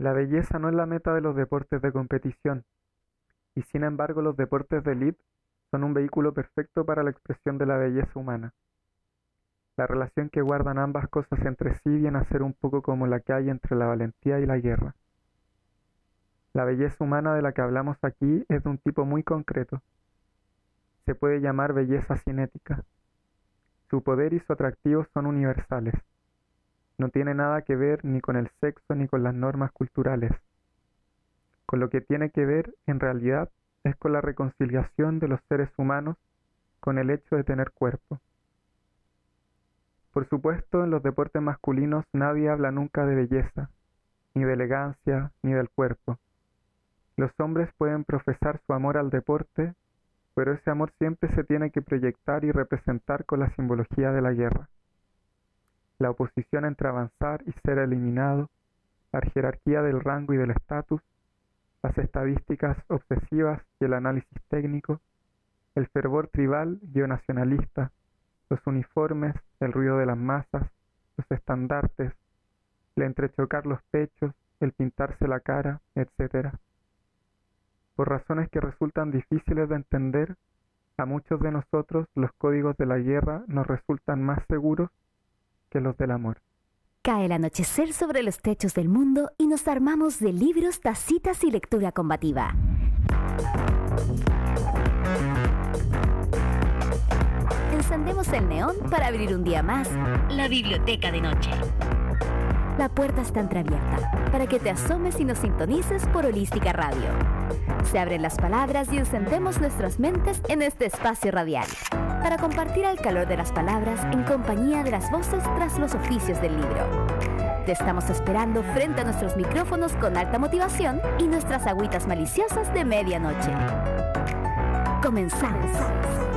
La belleza no es la meta de los deportes de competición, y sin embargo los deportes de élite son un vehículo perfecto para la expresión de la belleza humana. La relación que guardan ambas cosas entre sí viene a ser un poco como la que hay entre la valentía y la guerra. La belleza humana de la que hablamos aquí es de un tipo muy concreto. Se puede llamar belleza cinética. Su poder y su atractivo son universales. No tiene nada que ver ni con el sexo ni con las normas culturales. Con lo que tiene que ver, en realidad, es con la reconciliación de los seres humanos con el hecho de tener cuerpo. Por supuesto, en los deportes masculinos nadie habla nunca de belleza, ni de elegancia, ni del cuerpo. Los hombres pueden profesar su amor al deporte, pero ese amor siempre se tiene que proyectar y representar con la simbología de la guerra la oposición entre avanzar y ser eliminado, la jerarquía del rango y del estatus, las estadísticas obsesivas y el análisis técnico, el fervor tribal y los uniformes, el ruido de las masas, los estandartes, el entrechocar los pechos, el pintarse la cara, etc. Por razones que resultan difíciles de entender, a muchos de nosotros los códigos de la guerra nos resultan más seguros que los del amor. Cae el anochecer sobre los techos del mundo y nos armamos de libros, tacitas y lectura combativa. Encendemos el neón para abrir un día más la biblioteca de noche. La puerta está entreabierta para que te asomes y nos sintonices por Holística Radio. Se abren las palabras y encendemos nuestras mentes en este espacio radial para compartir el calor de las palabras en compañía de las voces tras los oficios del libro. Te estamos esperando frente a nuestros micrófonos con alta motivación y nuestras agüitas maliciosas de medianoche. Comenzamos.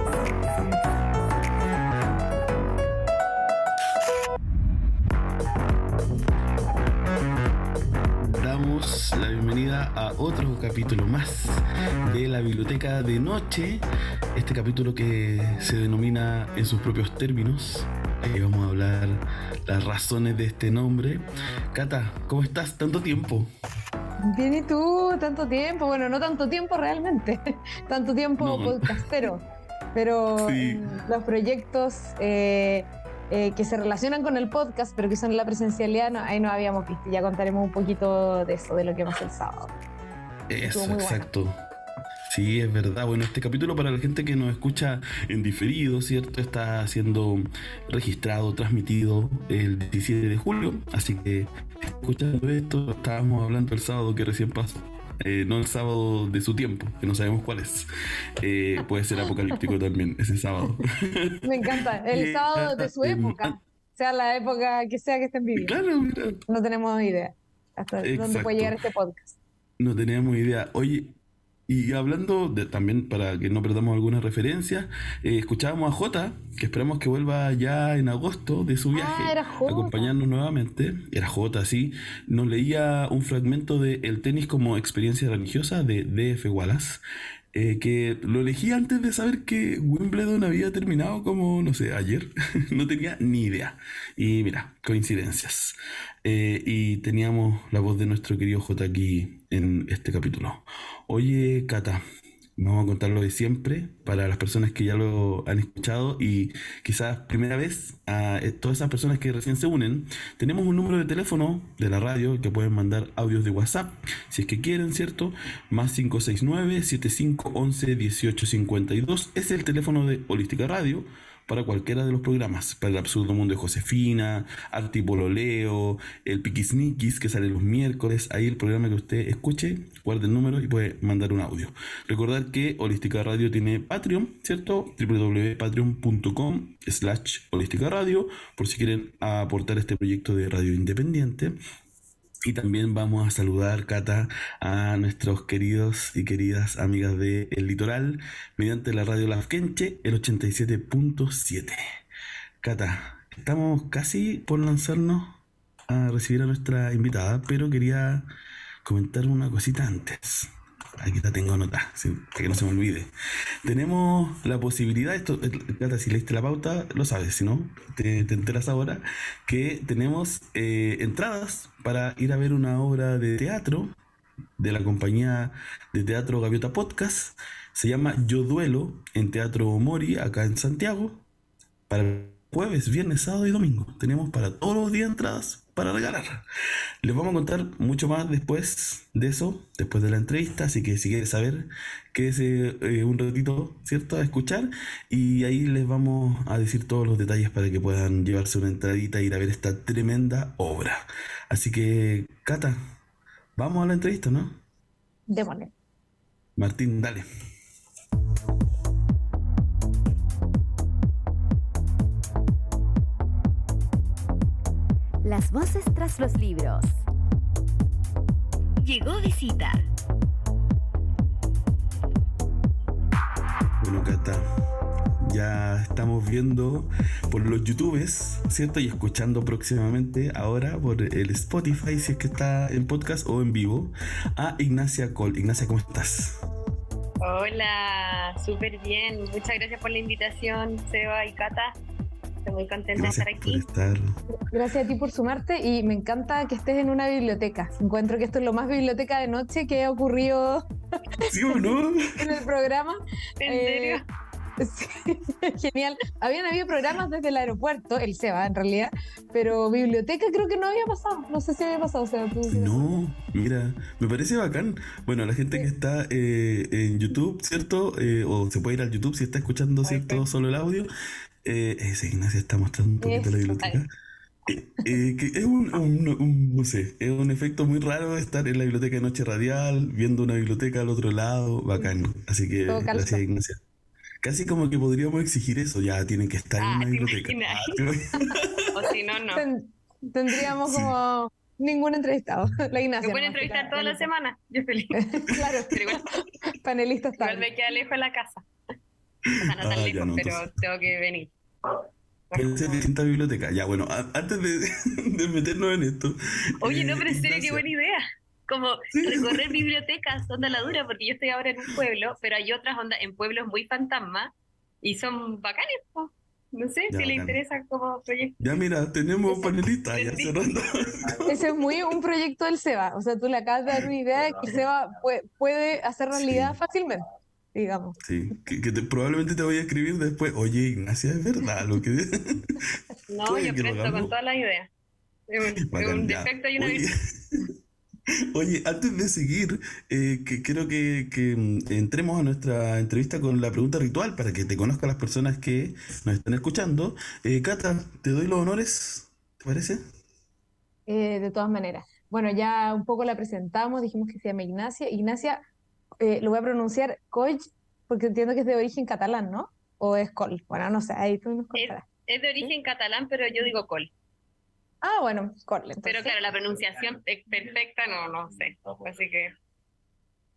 La bienvenida a otro capítulo más de la Biblioteca de Noche. Este capítulo que se denomina en sus propios términos. Eh, vamos a hablar las razones de este nombre. Cata, ¿cómo estás? ¿Tanto tiempo? Bien, ¿y tú? ¿Tanto tiempo? Bueno, no tanto tiempo realmente. tanto tiempo podcastero. Pero los proyectos... Eh, eh, que se relacionan con el podcast, pero que son la presencialidad, ahí no habíamos visto. Ya contaremos un poquito de eso, de lo que pasa el sábado. Eso, exacto. Sí, es verdad. Bueno, este capítulo para la gente que nos escucha en diferido, ¿cierto? Está siendo registrado, transmitido el 17 de julio. Así que, escuchando esto, estábamos hablando el sábado que recién pasó. Eh, no el sábado de su tiempo, que no sabemos cuál es. Eh, puede ser apocalíptico también ese sábado. Me encanta, el eh, sábado de su época, sea la época que sea que estén viviendo. Claro, mira. No tenemos idea hasta dónde puede llegar este podcast. No teníamos idea. Oye, y hablando de, también para que no perdamos alguna referencia, eh, escuchábamos a Jota, que esperamos que vuelva ya en agosto de su ah, viaje a acompañarnos nuevamente. Era Jota, sí. Nos leía un fragmento de El tenis como experiencia religiosa de D.F. Wallace. Eh, que lo elegí antes de saber que Wimbledon había terminado como, no sé, ayer. no tenía ni idea. Y mira, coincidencias. Eh, y teníamos la voz de nuestro querido J aquí en este capítulo. Oye, Cata, vamos a contar lo de siempre para las personas que ya lo han escuchado y quizás primera vez a eh, todas esas personas que recién se unen. Tenemos un número de teléfono de la radio que pueden mandar audios de WhatsApp si es que quieren, ¿cierto? Más 569-7511-1852 es el teléfono de Holística Radio para cualquiera de los programas, para el absurdo mundo de Josefina, Artipololeo, el Piquisniquis que sale los miércoles, ahí el programa que usted escuche, guarde el número y puede mandar un audio. Recordar que Holística Radio tiene Patreon, ¿cierto? www.patreon.com slash Holística Radio, por si quieren aportar este proyecto de radio independiente. Y también vamos a saludar, Cata, a nuestros queridos y queridas amigas de El Litoral mediante la radio Lafkenche, el 87.7. Cata, estamos casi por lanzarnos a recibir a nuestra invitada, pero quería comentar una cosita antes. Aquí la tengo anotada, para que no se me olvide. Tenemos la posibilidad, esto, Cata, si leíste la pauta, lo sabes, si no, te, enteras ahora, que tenemos eh, entradas para ir a ver una obra de teatro de la compañía de teatro Gaviota Podcast. Se llama Yo Duelo en Teatro Mori, acá en Santiago, para jueves, viernes, sábado y domingo. Tenemos para todos los días entradas para regalar. Les vamos a contar mucho más después de eso, después de la entrevista, así que si quieres saber, quédese eh, un ratito, ¿cierto?, a escuchar y ahí les vamos a decir todos los detalles para que puedan llevarse una entradita e ir a ver esta tremenda obra. Así que, Cata, vamos a la entrevista, ¿no? Démosle. Martín, dale. Las voces tras los libros. Llegó visita. Bueno, Cata, ya estamos viendo por los YouTubes, ¿cierto? Y escuchando próximamente ahora por el Spotify, si es que está en podcast o en vivo, a Ignacia Col. Ignacia, ¿cómo estás? Hola, súper bien. Muchas gracias por la invitación, Seba y Cata. Estoy muy contenta de estar aquí. Gracias a ti por sumarte y me encanta que estés en una biblioteca. Encuentro que esto es lo más biblioteca de noche que ha ocurrido en el programa. ¿En serio? Eh, sí, genial. Habían habido programas desde el aeropuerto, el SEBA en realidad, pero biblioteca creo que no había pasado. No sé si había pasado. O sea, no, mira, me parece bacán. Bueno, la gente que está eh, en YouTube, ¿cierto? Eh, o se puede ir al YouTube si está escuchando, ¿cierto? Solo el audio. Eh, ese Ignacia está mostrando un poquito la biblioteca. Eh, eh, que es un, no sé, es un efecto muy raro estar en la biblioteca de noche radial, viendo una biblioteca al otro lado, bacán. Así que gracias Ignacia. Casi como que podríamos exigir eso, ya tienen que estar en ah, una biblioteca. Ah, o si no, no. tendríamos como ningún entrevistado. La Ignacia. Me pueden entrevistar toda la semana, yo feliz. claro, pero igual, panelista está. Igual me queda lejos de la casa. O sea, no tan ah, lejos, pero tengo que venir. Puede ser distinta biblioteca. Ya, bueno, antes de, meternos en esto. Oye, no, pero en serio, qué buena idea. Como recorrer bibliotecas, onda la dura, porque yo estoy ahora en un pueblo, pero hay otras ondas en pueblos muy fantasma y son bacanes, No sé si le interesa como proyecto. Ya mira, tenemos panelistas ya cerrando. Ese es muy un proyecto del SEBA. O sea, tú le acabas de dar una idea que el SEBA puede, hacer realidad fácilmente digamos. Sí, que, probablemente te voy a escribir después, oye Ignacia, es verdad lo que... no, yo presto con todas las ideas. un, defecto y una oye, oye, antes de seguir, eh, que quiero que, que, mm, entremos a nuestra entrevista con la pregunta ritual para que te conozcan las personas que nos están escuchando. Eh, Cata, te doy los honores, ¿te parece? Eh, de todas maneras. Bueno, ya un poco la presentamos, dijimos que se llama Ignacia. Ignacia, eh, lo voy a pronunciar Coll, porque entiendo que es de origen catalán, ¿no? ¿O es Col? Bueno, no sé, ahí tú nos contarás. Es, de origen catalán, pero yo digo Col. Ah, bueno, Col. Pero claro, la pronunciación perfecta no, no sé. Así que.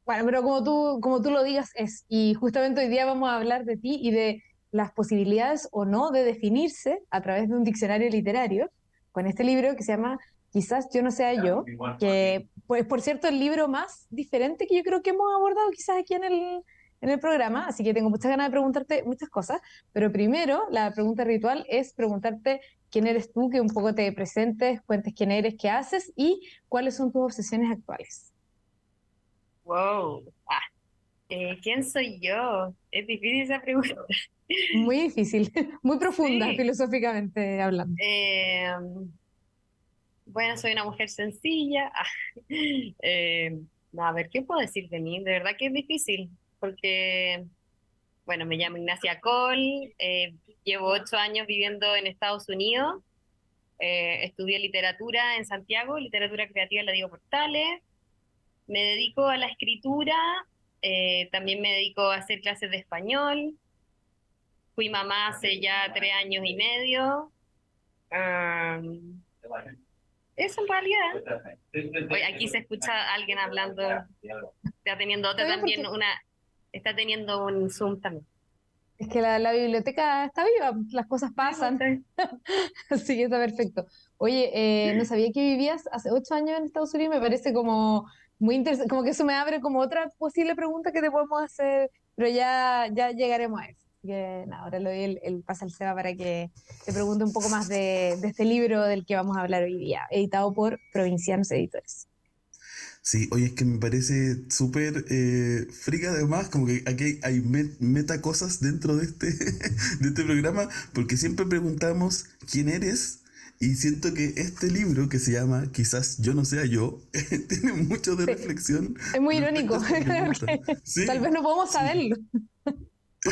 Bueno, pero como tú, como tú lo digas es. Y justamente hoy día vamos a hablar de ti y de las posibilidades o no de definirse a través de un diccionario literario con este libro que se llama quizás yo no sea yo, que pues por cierto el libro más diferente que yo creo que hemos abordado quizás aquí en el, en el programa, así que tengo muchas ganas de preguntarte muchas cosas, pero primero la pregunta ritual es preguntarte quién eres tú, que un poco te presentes, cuentes quién eres, qué haces y cuáles son tus obsesiones actuales. Wow, ah, eh, ¿quién soy yo? Es difícil esa pregunta. Muy difícil, muy profunda filosóficamente hablando. Eh, bueno, soy una mujer sencilla. eh, a ver, ¿qué puedo decir de mí? De verdad que es difícil, porque, bueno, me llamo Ignacia Cole, eh, llevo ocho años viviendo en Estados Unidos, eh, estudié literatura en Santiago, literatura creativa en la Diego Portales, me dedico a la escritura, también me dedico a hacer clases de español, fui mamá hace ya tres años y medio. Eso en realidad. Hoy aquí se escucha a alguien hablando, está teniendo otra también, una, está teniendo un Zoom también. Es que la, biblioteca está viva, las cosas pasan. Así que está perfecto. Oye, eh, no sabía que vivías hace ocho años en Estados Unidos, me parece como muy interesante, como que eso me abre como otra posible pregunta que te podemos hacer, pero ya, ya llegaremos a eso. Que ahora le doy el, el pase al Seba para que te pregunte un poco más de, de este libro del que vamos a hablar hoy día, editado por Provincianos Editores. Sí, oye, es que me parece súper eh, frica además, como que aquí hay meta cosas dentro de este, de este programa, porque siempre preguntamos quién eres, y siento que este libro que se llama Quizás yo no sea yo, tiene mucho de reflexión. Es muy irónico, tal vez no podemos saberlo.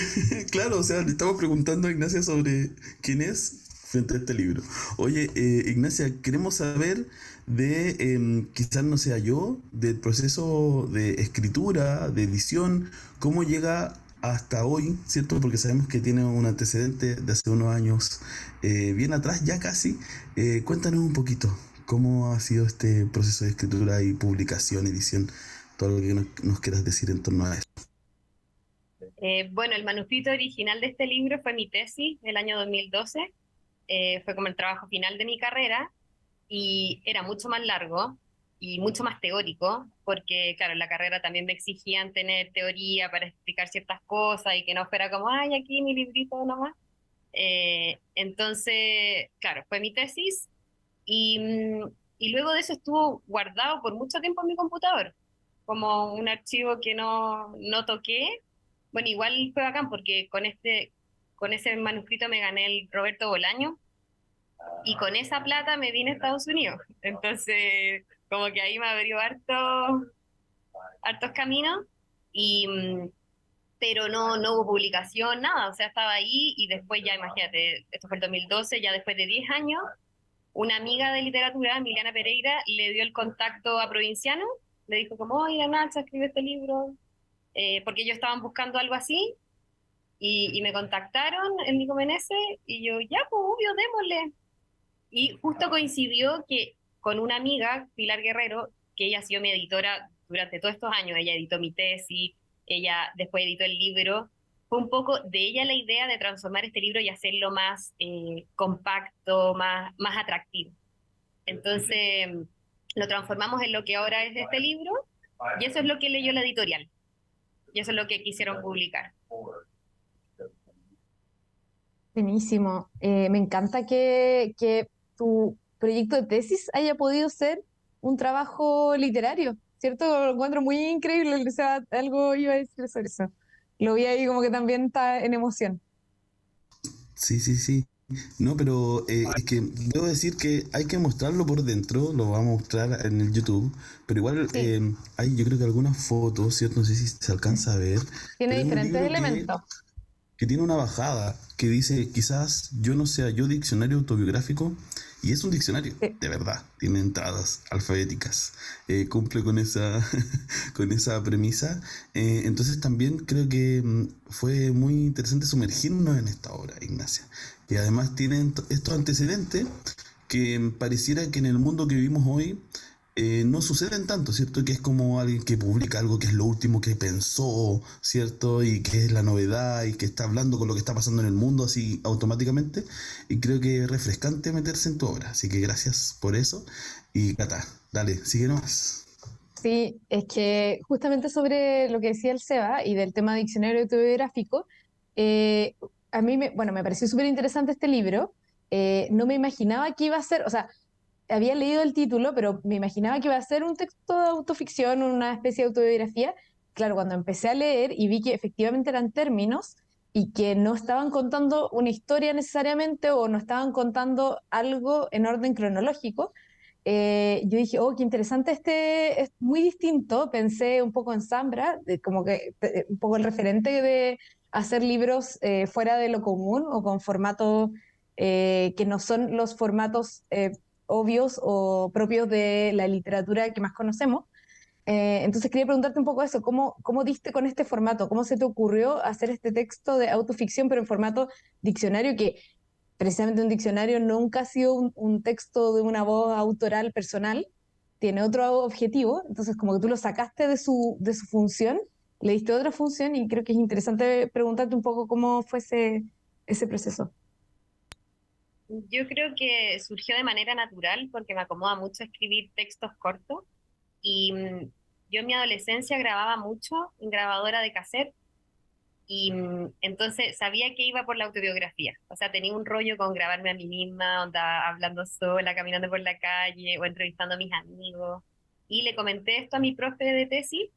claro, o sea, le estamos preguntando a Ignacia sobre quién es frente a este libro. Oye, eh, Ignacia, queremos saber de, em, quizás no sea yo, del proceso de escritura, de edición, cómo llega hasta hoy, ¿cierto? Porque sabemos que tiene un antecedente de hace unos años, eh, bien atrás ya casi. Eh, cuéntanos un poquito cómo ha sido este proceso de escritura y publicación, edición, todo lo que nos, quieras decir en torno a eso. Eh, bueno, el manuscrito original de este libro fue mi tesis del año 2012. fue como el trabajo final de mi carrera y era mucho más largo y mucho más teórico, porque claro, en la carrera también me exigían tener teoría para explicar ciertas cosas y que no fuera como, ay, aquí mi librito nomás. Eh, entonces, claro, fue mi tesis y, mm, y luego de eso estuvo guardado por mucho tiempo en mi computador, como un archivo que no, no toqué. Bueno, igual fue bacán porque con, este, con ese manuscrito me gané el Roberto Bolaño, y con esa plata me vine a Estados Unidos. Entonces, como que ahí me abrió harto, hartos caminos, y, mm, pero no, no hubo publicación, nada, o sea, estaba ahí y después ya, imagínate, esto fue el 2012, ya después de 10 años, una amiga de literatura, Emiliana Pereira, le dio el contacto a Provinciano, le dijo como, oye, Nacha, escribe este libro, eh, porque ellos estaban buscando algo así, y, y me contactaron en Nico Menezes, y yo, ya, pues, obvio, démosle. Y justo coincidió que con una amiga, Pilar Guerrero, que ella ha sido mi editora durante todos estos años, ella editó mi tesis, ella después editó el libro, fue un poco de ella la idea de transformar este libro y hacerlo más eh, compacto, más, más atractivo. Entonces lo transformamos en lo que ahora es este libro y eso es lo que leyó la editorial y eso es lo que quisieron publicar. Buenísimo. Eh, me encanta que, que tu proyecto de tesis haya podido ser un trabajo literario, ¿cierto? Lo encuentro muy increíble, o sea, algo iba a decir sobre eso. Lo vi ahí como que también está en emoción. Sí, sí, sí. No, pero eh, es que debo decir que hay que mostrarlo por dentro, lo vamos a mostrar en el YouTube, pero igual eh, hay yo creo que algunas fotos, ¿cierto? No sé si se alcanza a ver. Tiene diferentes elementos. que tiene una bajada que dice, quizás yo no sea yo diccionario autobiográfico, y es un diccionario, de verdad, tiene entradas alfabéticas, eh, cumple con esa, con esa premisa. Eh, entonces también creo que mm, fue muy interesante sumergirnos en esta obra, Ignacia. Y además tiene estos antecedentes que pareciera que en el mundo que vivimos hoy eh, no suceden tanto, ¿cierto? Que es como alguien que publica algo que es lo último que pensó, ¿cierto? Y que es la novedad y que está hablando con lo que está pasando en el mundo así automáticamente. Y creo que es refrescante meterse en tu obra. Así que gracias por eso. Y Cata, dale, sigue nomás. Sí, es que justamente sobre lo que decía el Seba y del tema diccionario autobiográfico, eh, a mí, me, bueno, me pareció súper interesante este libro. Eh, no me imaginaba que iba a ser, o sea, había leído el título, pero me imaginaba que iba a ser un texto de autoficción, una especie de autobiografía. Claro, cuando empecé a leer y vi que efectivamente eran términos y que no estaban contando una historia necesariamente o no estaban contando algo en orden cronológico, eh, yo dije, oh, qué interesante este, es muy distinto. Pensé un poco en Zambra, como que eh, un poco el referente de hacer libros eh, fuera de lo común o con formatos que no son los formatos obvios o propios de la literatura que más conocemos. Eh, entonces quería preguntarte un poco eso, ¿cómo, ¿cómo diste con este formato? ¿Cómo se te ocurrió hacer este texto de autoficción, pero en formato diccionario, que precisamente un diccionario nunca ha sido un, texto de una voz autoral personal, tiene otro objetivo, entonces como que tú lo sacaste de su, de su función le diste otra función y creo que es interesante preguntarte un poco cómo fue ese, ese proceso. Yo creo que surgió de manera natural porque me acomoda mucho escribir textos cortos y mm, yo en mi adolescencia grababa mucho en grabadora de cassette y mm, entonces sabía que iba por la autobiografía. O sea, tenía un rollo con grabarme a mí misma, onda, hablando sola, caminando por la calle o entrevistando a mis amigos. Y le comenté esto a mi profe de tesis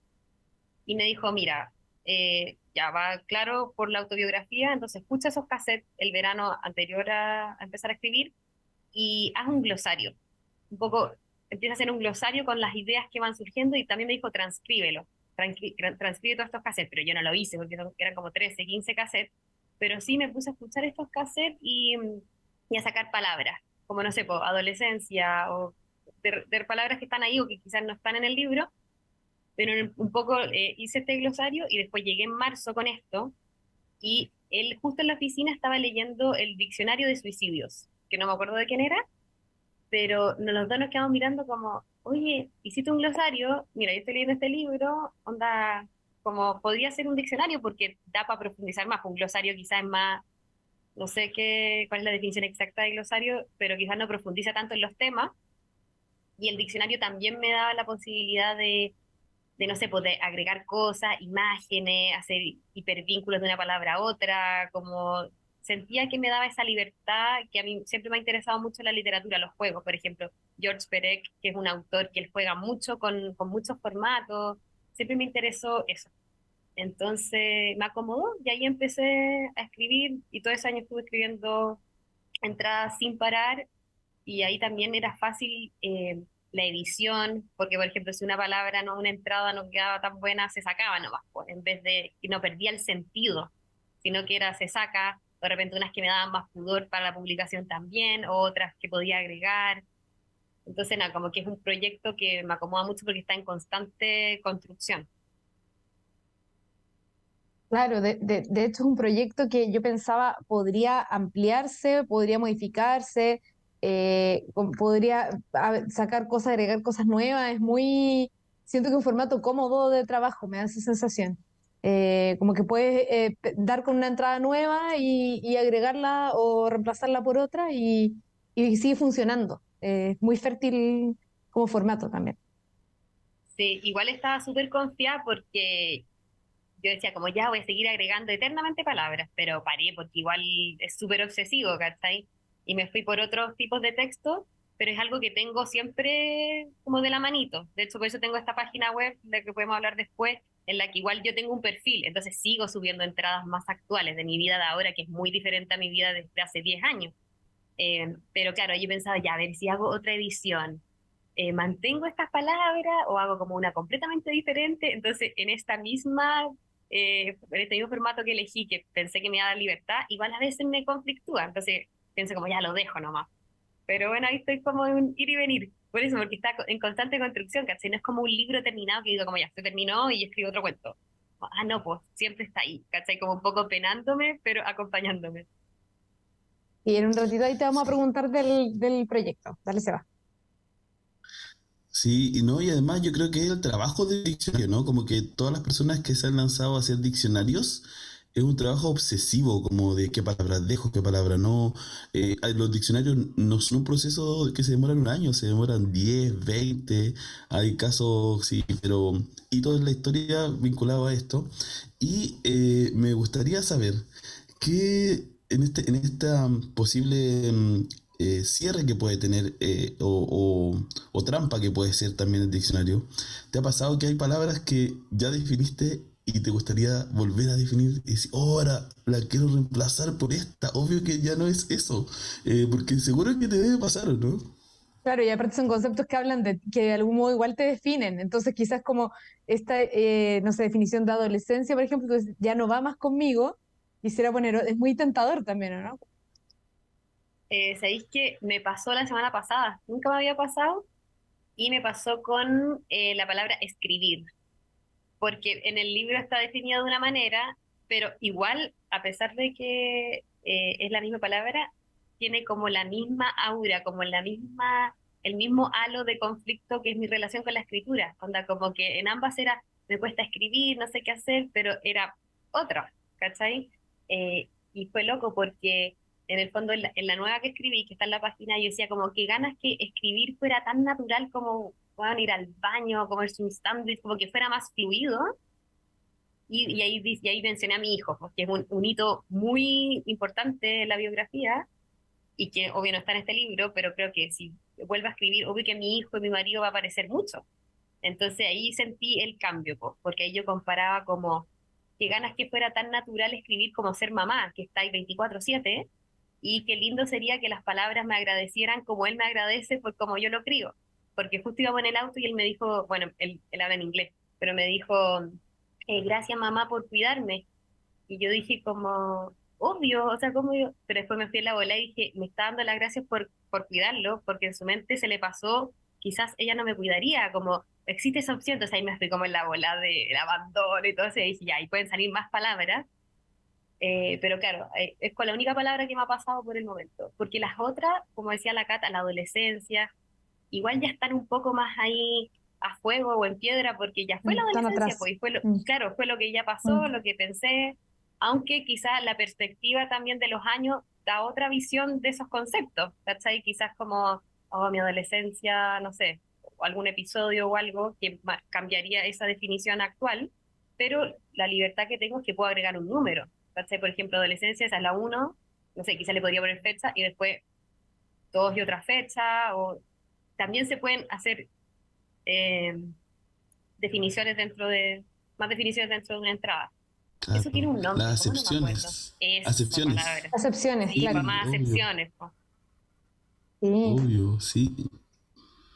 y me dijo, mira, eh, ya va claro por la autobiografía, entonces escucha esos cassettes el verano anterior a, empezar a escribir y haz un glosario. Un poco, empieza a hacer un glosario con las ideas que van surgiendo y también me dijo, transcríbelo transcribe todos estos cassettes, pero yo no lo hice porque eran como 13, 15 cassettes, pero sí me puse a escuchar estos cassettes y, y a sacar palabras, como no sé, por adolescencia o de, palabras que están ahí o que quizás no están en el libro, pero un poco eh, hice este glosario y después llegué en marzo con esto y él justo en la oficina estaba leyendo el diccionario de suicidios, que no me acuerdo de quién era, pero los dos nos quedamos mirando como, oye, hiciste un glosario, mira, yo estoy leyendo este libro, onda, como podría ser un diccionario porque da para profundizar más, un glosario quizás es más, no sé qué, cuál es la definición exacta de glosario, pero quizás no profundiza tanto en los temas. Y el diccionario también me daba la posibilidad de, de no sé, pues, agregar cosas, imágenes, hacer hipervínculos de una palabra a otra, como sentía que me daba esa libertad que a mí siempre me ha interesado mucho la literatura, los juegos, por ejemplo, George Perec, que es un autor que él juega mucho con, con muchos formatos, siempre me interesó eso. Entonces me acomodó y ahí empecé a escribir y todo ese año estuve escribiendo entradas sin parar y ahí también era fácil eh, la edición, porque por ejemplo si una palabra, no una entrada no quedaba tan buena, se sacaba nomás, en vez de que no perdía el sentido, sino que era se saca, de repente unas que me daban más pudor para la publicación también, otras que podía agregar. Entonces, nada, como que es un proyecto que me acomoda mucho porque está en constante construcción. Claro, de, de, de, hecho es un proyecto que yo pensaba podría ampliarse, podría modificarse, eh, podría sacar cosas, agregar cosas nuevas. Es muy, siento que es un formato cómodo de trabajo, me da esa sensación. Eh, como que puedes eh, dar con una entrada nueva y, agregarla o reemplazarla por otra y, sigue funcionando. Es eh, muy fértil como formato también. Sí, igual estaba súper confiada porque yo decía como ya voy a seguir agregando eternamente palabras, pero paré porque igual es súper obsesivo, ¿cachai? Y me fui por otros tipos de textos, pero es algo que tengo siempre como de la manito. De hecho, por eso tengo esta página web de que podemos hablar después, en la que igual yo tengo un perfil, entonces sigo subiendo entradas más actuales de mi vida de ahora, que es muy diferente a mi vida desde hace 10 años. Eh, pero claro, yo pensaba, ya, a ver si hago otra edición, eh, mantengo estas palabras o hago como una completamente diferente. Entonces, en esta misma, eh, en este mismo formato que elegí, que pensé que me iba a dar libertad, igual a veces me conflictúa. Entonces, pienso como, ya lo dejo nomás. Pero bueno, ahí estoy como en ir y venir. Por eso, porque está en constante construcción, ¿cachai? No es como un libro terminado que digo, como ya, se terminó y escribo otro cuento. Ah, no, pues siempre está ahí, ¿cachai? Como un poco penándome, pero acompañándome. Y en un ratito ahí te vamos a preguntar del, del proyecto. Dale, se va. Sí, y no, y además yo creo que el trabajo del diccionario, ¿no? Como que todas las personas que se han lanzado a hacer diccionarios, es un trabajo obsesivo, como de qué palabras dejo, qué palabras no. Eh, los diccionarios no son un proceso que se demoran un año, se demoran 10, 20, hay casos, sí, pero y toda la historia vinculada a esto. Y eh, me gustaría saber qué en, este, en esta posible mm, eh, cierre que puede tener o, o trampa que puede ser también el diccionario, ¿te ha pasado que hay palabras que ya definiste y te gustaría volver a definir y decir, oh, ahora la quiero reemplazar por esta. Obvio que ya no es eso, eh, porque seguro que te debe pasar, ¿no? Claro, y aparte son conceptos que hablan de que de algún modo igual te definen. Entonces, quizás como esta, eh, no sé, definición de adolescencia, por ejemplo, entonces ya no va más conmigo, quisiera poner, es muy tentador también, ¿no? Eh, Sabéis que me pasó la semana pasada, nunca me había pasado, y me pasó con eh, la palabra escribir porque en el libro está definido de una manera, pero igual, a pesar de que eh, es la misma palabra, tiene como la misma aura, como la misma, el mismo halo de conflicto que es mi relación con la escritura. Onda, como que en ambas era me cuesta escribir, no sé qué hacer, pero era otra, ¿cachai? Eh, y fue loco porque en el fondo en la, nueva que escribí, que está en la página, yo decía como que ganas que escribir fuera tan natural como puedan ir al baño, comerse un sándwich, como que fuera más fluido. Y, y, ahí, y ahí mencioné a mi hijo, que es un, un, hito muy importante en la biografía y que obvio no está en este libro, pero creo que si vuelvo a escribir, obvio que mi hijo y mi marido va a aparecer mucho. Entonces ahí sentí el cambio, porque ahí yo comparaba como que ganas que fuera tan natural escribir como ser mamá, que está ahí 24/7, y qué lindo sería que las palabras me agradecieran como él me agradece por como yo lo crío. Porque justo íbamos en el auto y él me dijo, bueno, él, él habla en inglés, pero me dijo, eh, gracias mamá por cuidarme. Y yo dije como, obvio, o sea, como yo, pero después me fui a la bola y dije, me está dando las gracias por, por cuidarlo, porque en su mente se le pasó, quizás ella no me cuidaría, como existe esa opción, entonces ahí me fui como en la bola del abandono y todo eso, y dije, ya, ahí pueden salir más palabras, eh, pero claro, eh, es con la única palabra que me ha pasado por el momento, porque las otras, como decía la Cata, la adolescencia, igual ya están un poco más ahí a fuego o en piedra, porque ya fue la adolescencia, pues, fue lo, mm. claro, fue lo que ya pasó, mm. lo que pensé, aunque quizás la perspectiva también de los años da otra visión de esos conceptos, ¿cachai? Quizás como, oh, mi adolescencia, no sé, o algún episodio o algo que cambiaría esa definición actual, pero la libertad que tengo es que puedo agregar un número, ¿cachai? Por ejemplo, adolescencia, esa es la 1, no sé, quizás le podría poner fecha y después dos y otra fecha, o también se pueden hacer eh, definiciones dentro de, más definiciones dentro de una entrada. Eso tiene un nombre. Las acepciones. acepciones. Acepciones, sí, claro. Más acepciones. Sí. Obvio, sí.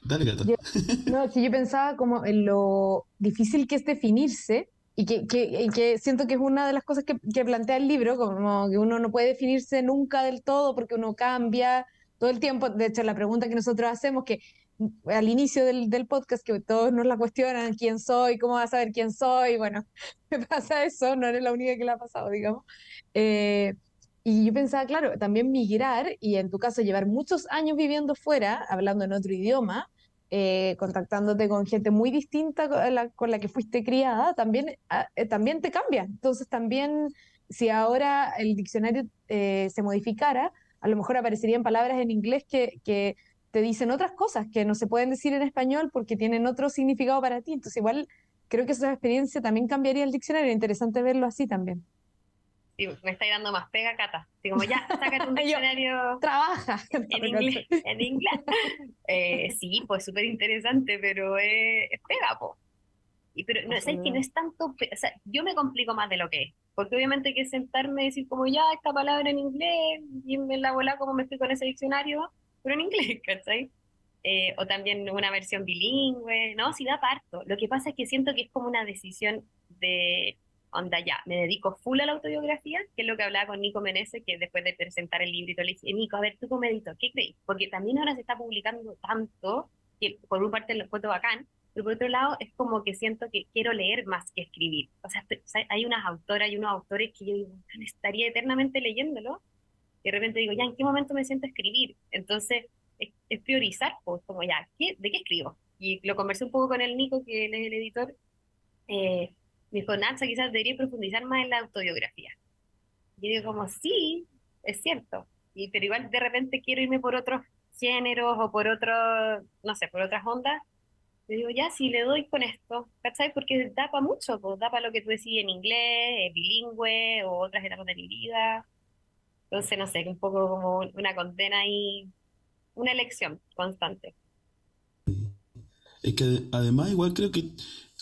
Dale, Gata. no, si yo pensaba como en lo difícil que es definirse y que, que, que siento que es una de las cosas que, que, plantea el libro, como que uno no puede definirse nunca del todo porque uno cambia todo el tiempo. De hecho, la pregunta que nosotros hacemos, que al inicio del, podcast que todos nos la cuestionan, quién soy, cómo vas a saber quién soy, bueno, me pasa eso, no eres la única que la ha pasado, digamos. Eh, y yo pensaba, claro, también migrar y en tu caso llevar muchos años viviendo fuera, hablando en otro idioma, eh, contactándote con gente muy distinta con la, que fuiste criada, también, ah, eh, también te cambia. Entonces también, si ahora el diccionario se modificara, a lo mejor aparecerían palabras en inglés que, que te dicen otras cosas que no se pueden decir en español porque tienen otro significado para ti. Entonces, igual creo que esa experiencia también cambiaría el diccionario. Interesante verlo así también. Sí, me está dando más pega, Cata. Así como ya, sácate un diccionario. Trabaja. En inglés. En inglés. Eh, sí, pues súper interesante, pero es, pega, po. Y, pero no, ¿sabes que no es tanto, o sea, yo me complico más de lo que es, porque obviamente hay que sentarme y decir como ya esta palabra en inglés y me la bola como me estoy con ese diccionario, pero en inglés, ¿cachai? Eh, o también una versión bilingüe, ¿no? Si da parto. Lo que pasa es que siento que es como una decisión de, onda, ya, me dedico full a la autobiografía, que es lo que hablaba con Nico Menezes, que después de presentar el librito le dije, Nico, a ver, tú cómo edito, ¿qué crees? Porque también ahora se está publicando tanto, que por una parte lo encuentro bacán, pero por otro lado es como que siento que quiero leer más que escribir. O sea, hay unas autoras y unos autores que yo digo, estaría eternamente leyéndolo, y de repente digo, ya, ¿en qué momento me siento a escribir? Entonces, es, priorizar, pues, como ya, ¿qué, ¿de qué escribo? Y lo conversé un poco con el Nico, que él es el editor. Eh, me dijo, Nacha, quizás debería profundizar más en la autobiografía. Y yo digo, como, sí, es cierto. Y, pero igual de repente quiero irme por otros géneros o por otros, no sé, por otras ondas. Yo digo, ya, si le doy con esto, ¿cachai? Porque da para mucho, pues da para lo que tú decís en inglés, bilingüe o otras etapas de mi vida. Entonces, no sé, un poco como una condena y una elección constante. Es que además igual creo que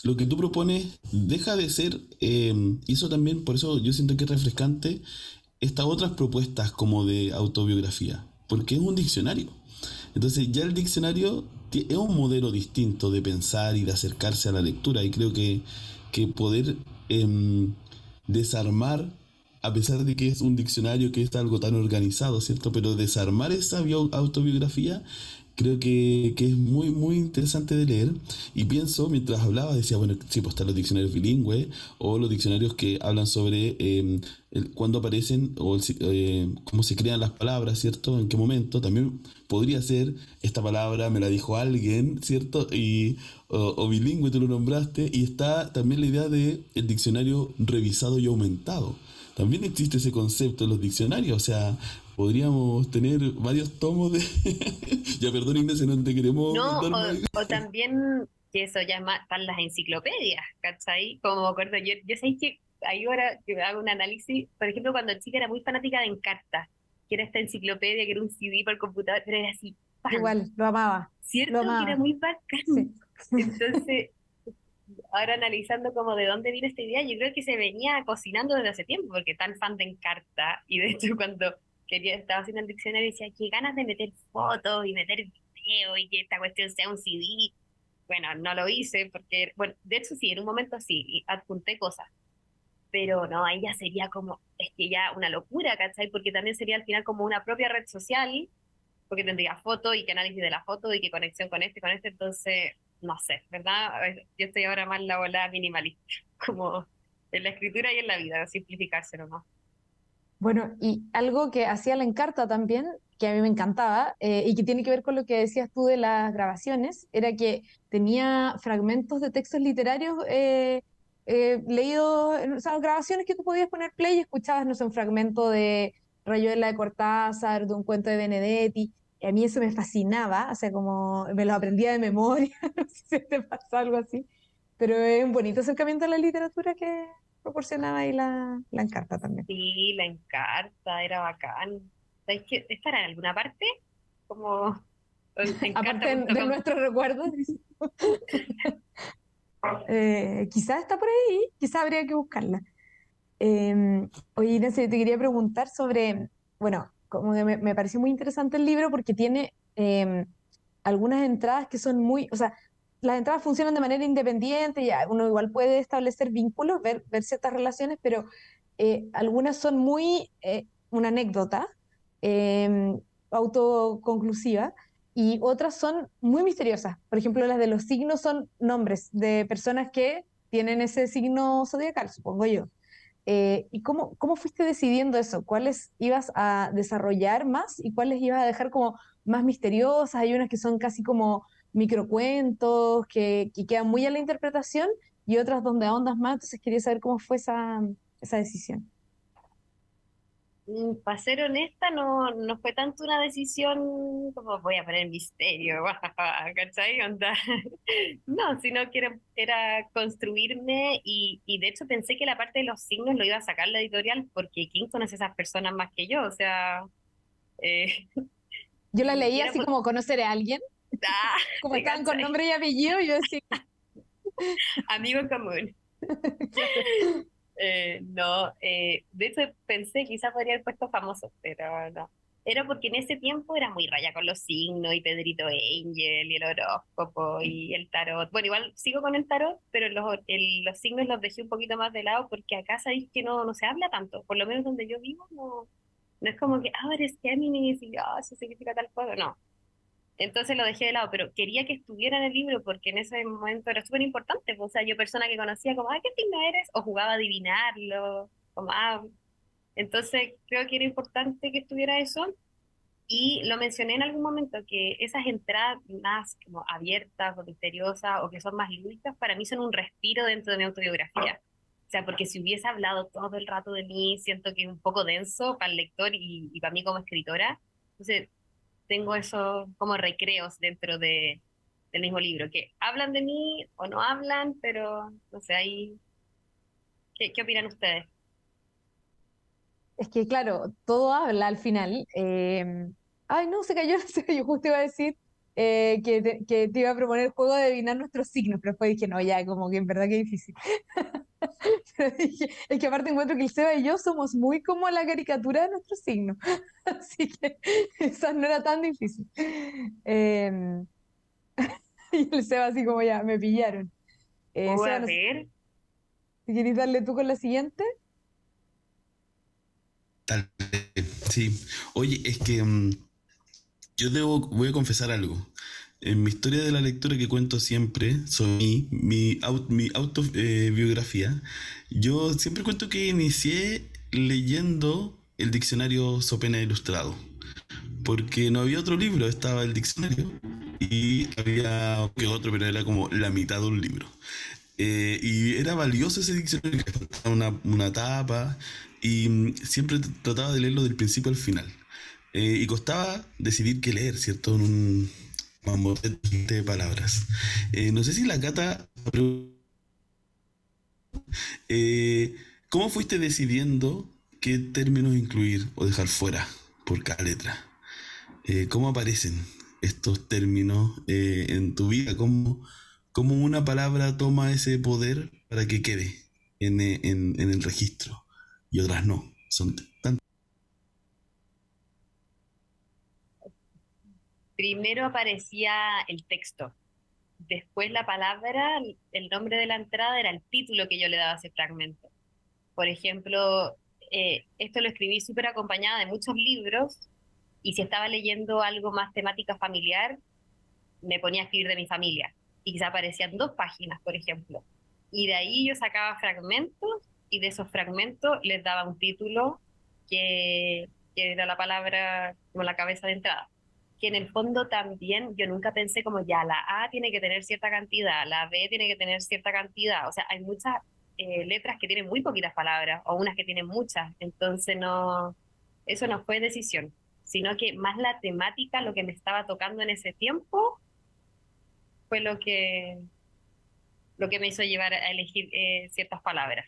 lo que tú propones deja de ser, eh, eso también, por eso yo siento que es refrescante, estas otras propuestas como de autobiografía, porque es un diccionario. Entonces ya el diccionario es un modelo distinto de pensar y de acercarse a la lectura y creo que, que poder em, desarmar a pesar de que es un diccionario que es algo tan organizado, ¿cierto? Pero desarmar esa autobiografía creo que, es muy, muy interesante de leer. Y pienso, mientras hablaba, decía, bueno, sí, pues están los diccionarios bilingües o los diccionarios que hablan sobre eh, cuándo aparecen o eh, cómo se crean las palabras, ¿cierto? En qué momento. También podría ser, esta palabra me la dijo alguien, ¿cierto? Y, o, bilingüe, tú lo nombraste. Y está también la idea de el diccionario revisado y aumentado. También existe ese concepto en los diccionarios, o sea, podríamos tener varios tomos de... ya perdón Inés, no te queremos... No, o, también que eso ya están las enciclopedias, ¿cachai? Como me acuerdo, yo, yo sé que ahí ahora que hago un análisis, por ejemplo, cuando chica era muy fanática de Encarta, que era esta enciclopedia, que era un CD para el computador, pero era así. Igual, lo amaba. ¿Cierto? Que era muy bacán. Entonces, ahora analizando como de dónde viene esta idea, yo creo que se venía cocinando desde hace tiempo, porque tan fan de Encarta, y de hecho cuando quería, estaba haciendo el diccionario decía, qué ganas de meter fotos y meter video y que esta cuestión sea un CD. Bueno, no lo hice porque, bueno, de hecho sí, en un momento sí, adjunté cosas, pero no, ahí ya sería como, es que ya una locura, ¿cachai? Porque también sería al final como una propia red social, porque tendría foto y que análisis de la foto y qué conexión con este, con este, entonces, no sé, ¿verdad? Yo estoy ahora más la bola minimalista, como en la escritura y en la vida, simplificarse nomás. Bueno, y algo que hacía la encarta también, que a mí me encantaba, eh, y que tiene que ver con lo que decías tú de las grabaciones, era que tenía fragmentos de textos literarios eh, eh, leído, o sea, grabaciones que tú podías poner play y escuchabas, no sé, un fragmento de Rayuela de Cortázar, de un cuento de Benedetti, y a mí eso me fascinaba, o sea, como me lo aprendía de memoria, no sé si te pasa algo así, pero es un bonito acercamiento a la literatura que proporcionaba ahí la, la encarta también. Sí, la encarta, era bacán. ¿Sabes que estará en alguna parte? Como... Aparte de, nuestros recuerdos. Eh, quizás está por ahí, quizás habría que buscarla. Eh, oye, Inés, te quería preguntar sobre, bueno, como que me, pareció muy interesante el libro porque tiene em, algunas entradas que son muy, o sea, las entradas funcionan de manera independiente, ya uno igual puede establecer vínculos, ver, ver ciertas relaciones, pero eh, algunas son muy eh, una anécdota em, autoconclusiva y otras son muy misteriosas. Por ejemplo, las de los signos son nombres de personas que tienen ese signo zodiacal, supongo yo. Eh, ¿Y cómo, cómo fuiste decidiendo eso? ¿Cuáles ibas a desarrollar más y cuáles ibas a dejar como más misteriosas? Hay unas que son casi como microcuentos, que, que quedan muy a la interpretación y otras donde ahondas más. Entonces quería saber cómo fue esa, esa decisión. Mm, para ser honesta, no, no fue tanto una decisión como voy a poner misterio, ¿cachai? Onda. No, sino que era, construirme y, y, de hecho pensé que la parte de los signos lo iba a sacar la editorial porque ¿quién conoce a esas personas más que yo? O sea... Eh, yo la leí así como conocer a alguien, ah, como estaban con nombre y apellido, yo decía... Amigo común. Eh, no, eh, de hecho pensé quizás podría haber puesto famoso, pero no. Era porque en ese tiempo era muy raya con los signos y Pedrito Angel y el horóscopo y el tarot. Bueno, igual sigo con el tarot, pero los, los signos los dejé un poquito más de lado porque acá sabéis que no, no se habla tanto. Por lo menos donde yo vivo no, no es como que, ah, eres Géminis y ah, eso significa tal cosa. No, entonces lo dejé de lado, pero quería que estuviera en el libro porque en ese momento era súper importante. Pues, o sea, yo persona que conocía como, ah, ¿qué signo eres? O jugaba a adivinarlo, como, ah. Entonces creo que era importante que estuviera eso. Y lo mencioné en algún momento, que esas entradas más como abiertas o misteriosas o que son más lúdicas, para mí son un respiro dentro de mi autobiografía. O sea, porque si hubiese hablado todo el rato de mí, siento que es un poco denso para el lector y para mí como escritora. Entonces, tengo esos como recreos dentro de, del mismo libro, que hablan de mí o no hablan, pero no sé, ahí... ¿Qué, qué opinan ustedes? Es que claro, todo habla al final. Eh, ay, no, se cayó, se cayó, justo iba a decir eh, que, te, que, te, iba a proponer el juego de adivinar nuestros signos, pero después dije, no, ya, como que en verdad que difícil. es que aparte encuentro que el Seba y yo somos muy como la caricatura de nuestro signo. Así que esa no era tan difícil. Em, y el Seba así como ya, me pillaron. Eh, a ver? ¿Quieres darle tú con la siguiente? Sí. Oye, es que mm, yo debo, voy a confesar algo. En mi historia de la lectura que cuento siempre, soy mi, mi, autobiografía, yo siempre cuento que inicié leyendo el diccionario Sopena Ilustrado. Porque no había otro libro, estaba el diccionario y había otro, pero era como la mitad de un libro. Eh, y era valioso ese diccionario, una, una tapa y siempre trataba de leerlo del principio al final. Eh, y costaba decidir qué leer, ¿cierto? En un mamotete de palabras. Eh, no sé si la Cata... Eh, ¿Cómo fuiste decidiendo qué términos incluir o dejar fuera por cada letra? ¿Cómo aparecen estos términos en tu vida? ¿Cómo, ¿Cómo, una palabra toma ese poder para que quede en, en, en el registro y otras no? Son primero aparecía el texto, después la palabra, el nombre de la entrada era el título que yo le daba a ese fragmento. Por ejemplo, eh, esto lo escribí súper acompañada de muchos libros y si estaba leyendo algo más temática familiar, me ponía a escribir de mi familia y quizá aparecían dos páginas, por ejemplo. Y de ahí yo sacaba fragmentos y de esos fragmentos les daba un título que, que era la palabra como la cabeza de entrada que en el fondo también yo nunca pensé como ya la A tiene que tener cierta cantidad, la B tiene que tener cierta cantidad, o sea, hay muchas eh, letras que tienen muy poquitas palabras o unas que tienen muchas, entonces no, eso no fue decisión, sino que más la temática, lo que me estaba tocando en ese tiempo, fue lo que, lo que me hizo llevar a elegir eh, ciertas palabras.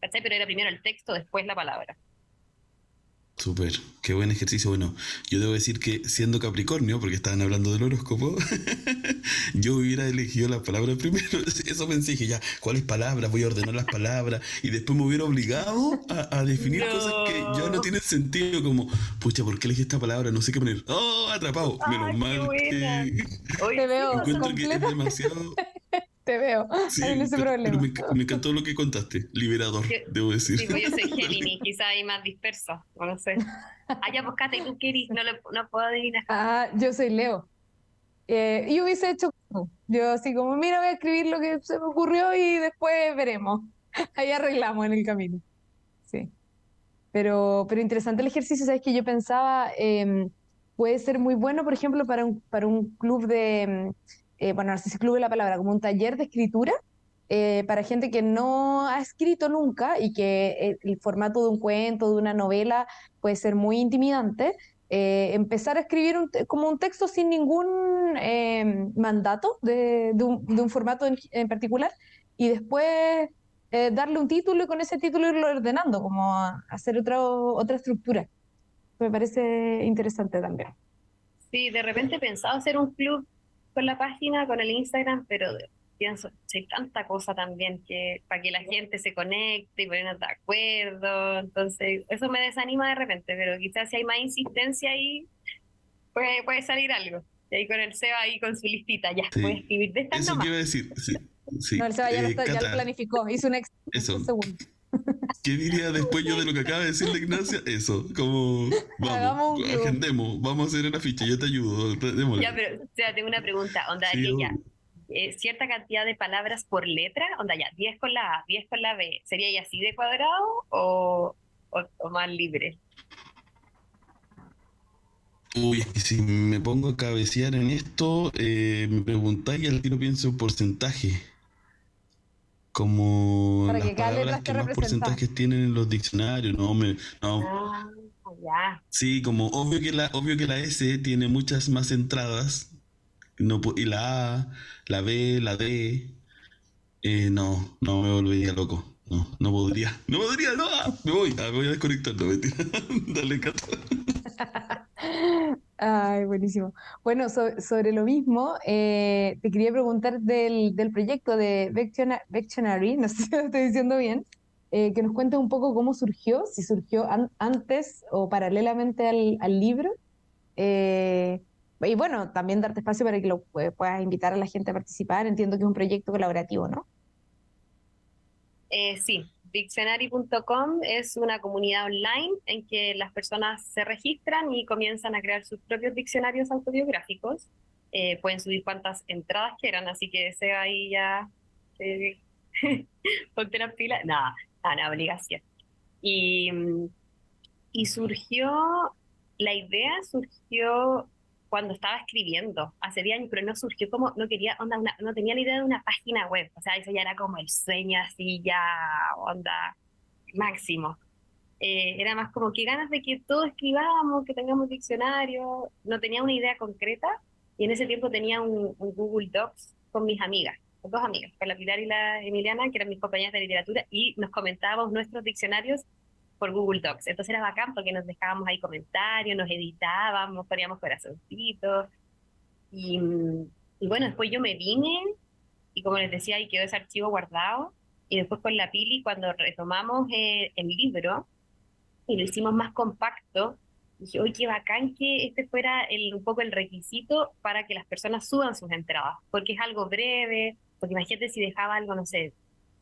Pero era primero el texto, después la palabra. Súper, qué buen ejercicio. Bueno, yo debo decir que siendo Capricornio, porque estaban hablando del horóscopo, yo hubiera elegido las palabras primero. Eso pensé, dije, ya, ¿cuáles palabras? Voy a ordenar las palabras. Y después me hubiera obligado a, definir cosas que ya no tienen sentido, como, pucha, ¿por qué elegí esta palabra? No sé qué poner. ¡Oh, atrapado! Menos mal que. Hoy te veo encuentro que es demasiado. Te veo en ese problema. me, encantó lo que contaste, liberador, debo decir. Sí, pues yo soy Gemini, quizá hay más disperso, no sé. Ah, ya, pues Kate, tú querís, no, no puedo adivinar. Ah, yo soy Leo. Eh, y hubiese hecho, yo así como, mira, voy a escribir lo que se me ocurrió y después veremos. Ahí arreglamos en el camino. Sí. Pero, pero interesante el ejercicio, ¿sabes? Que yo pensaba, eh, puede ser muy bueno, por ejemplo, para un, para un club de em, eh, bueno, no sé si clube la palabra, como un taller de escritura eh, para gente que no ha escrito nunca y que el, formato de un cuento, de una novela, puede ser muy intimidante. Eh, empezar a escribir como un texto sin ningún mandato de, un, formato en, particular y después darle un título y con ese título irlo ordenando, como hacer otra, otra estructura. Me parece interesante también. Sí, de repente he pensado hacer un club con la página, con el Instagram, pero pienso, hay tanta cosa también que para que la gente se conecte y ponernos de acuerdo, entonces eso me desanima de repente, pero quizás si hay más insistencia ahí, puede, puede salir algo. Y ahí con el Seba ahí con su listita, ya puede escribir de esta Eso quiero decir, sí. No, el Seba ya, lo, ya lo planificó, hizo un extra segundo. ¿Qué diría después yo de lo que acaba de decir la Ignacia? Eso, como, vamos, agendemos, vamos a hacer una ficha, yo te ayudo. Ya, pero, o sea, tengo una pregunta, onda, ya, eh, cierta cantidad de palabras por letra, onda, ya, 10 con la A, 10 con la B, ¿sería ya así de cuadrado o, o, más libre? Uy, si me pongo a cabecear en esto, eh, me preguntáis y al tiro pienso en porcentaje como las palabras que, más porcentajes tienen en los diccionarios, no, me, no. Ah, sí, como obvio que la, obvio que la S tiene muchas más entradas, no, y la A, la B, la D, eh, no, no me volvería loco. No, no podría. No podría, no, me voy, ah, me voy a desconectar, no, Dale, Cato. Ay, buenísimo. Bueno, sobre lo mismo, eh, te quería preguntar del, del proyecto de Vectionary, no sé si lo estoy diciendo bien, eh, que nos cuentes un poco cómo surgió, si surgió antes o paralelamente al, al libro. Eh, y bueno, también darte espacio para que lo puedas invitar a la gente a participar. Entiendo que es un proyecto colaborativo, ¿no? sí, Dictionary.com es una comunidad online en que las personas se registran y comienzan a crear sus propios diccionarios autobiográficos. Eh, pueden subir cuantas entradas quieran, así que sea ahí ya. Eh, ponte la pila. Nada, nada, obligación. Y, y surgió, la idea surgió cuando estaba escribiendo hace 10 años, pero no surgió como, no quería, onda, no tenía ni idea de una página web, o sea, eso ya era como el sueño así, ya, onda, máximo. Eh, era más como que ganas de que todo escribamos, que tengamos diccionario, no tenía una idea concreta, y en ese tiempo tenía un, Google Docs con mis amigas, con dos amigas, con la Pilar y la Emiliana, que eran mis compañeras de literatura, y nos comentábamos nuestros diccionarios por Google Docs. Entonces era bacán porque nos dejábamos ahí comentarios, nos editábamos, poníamos corazoncitos. Y, y bueno, después yo me vine y como les decía, ahí quedó ese archivo guardado. Y después con la Pili, cuando retomamos eh, el libro y lo hicimos más compacto, dije, oye, qué bacán que este fuera el, un poco el requisito para que las personas suban sus entradas, porque es algo breve, porque imagínate si dejaba algo, no sé,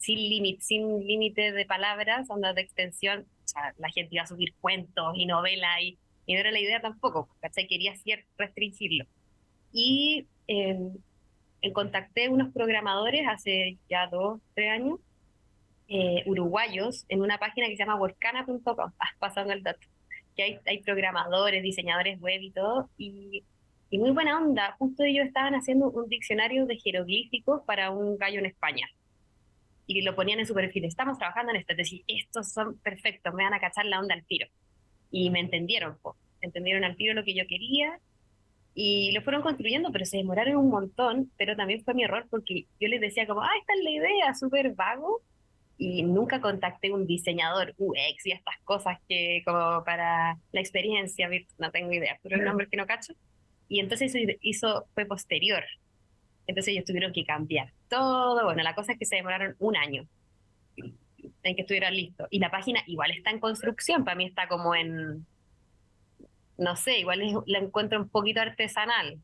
sin límite sin límite de palabras, onda de extensión, sea, la gente iba a subir cuentos y novelas y, no era la idea tampoco, ¿cachai? Quería restringirlo. Y eh, contacté unos programadores hace ya dos, tres años, eh, uruguayos, en una página que se llama workana.com, ah, pasando el dato, que hay, hay programadores, diseñadores web y todo, y, y muy buena onda, justo ellos estaban haciendo un diccionario de jeroglíficos para un gallo en España y lo ponían en su perfil, estamos trabajando en esto, es decir, estos son perfectos, me van a cachar la onda al tiro. Y me entendieron, entendieron al tiro lo que yo quería y lo fueron construyendo, pero se demoraron un montón, pero también fue mi error porque yo les decía como, ah, esta es la idea, súper vago, y nunca contacté un diseñador UX y estas cosas que como para la experiencia, no tengo idea, pero el nombre que no cacho. Y entonces eso hizo, fue posterior, entonces ellos tuvieron que cambiar todo. Bueno, la cosa es que se demoraron un año en que estuviera listo. Y la página igual está en construcción, para mí está como en, no sé, igual la encuentro un poquito artesanal.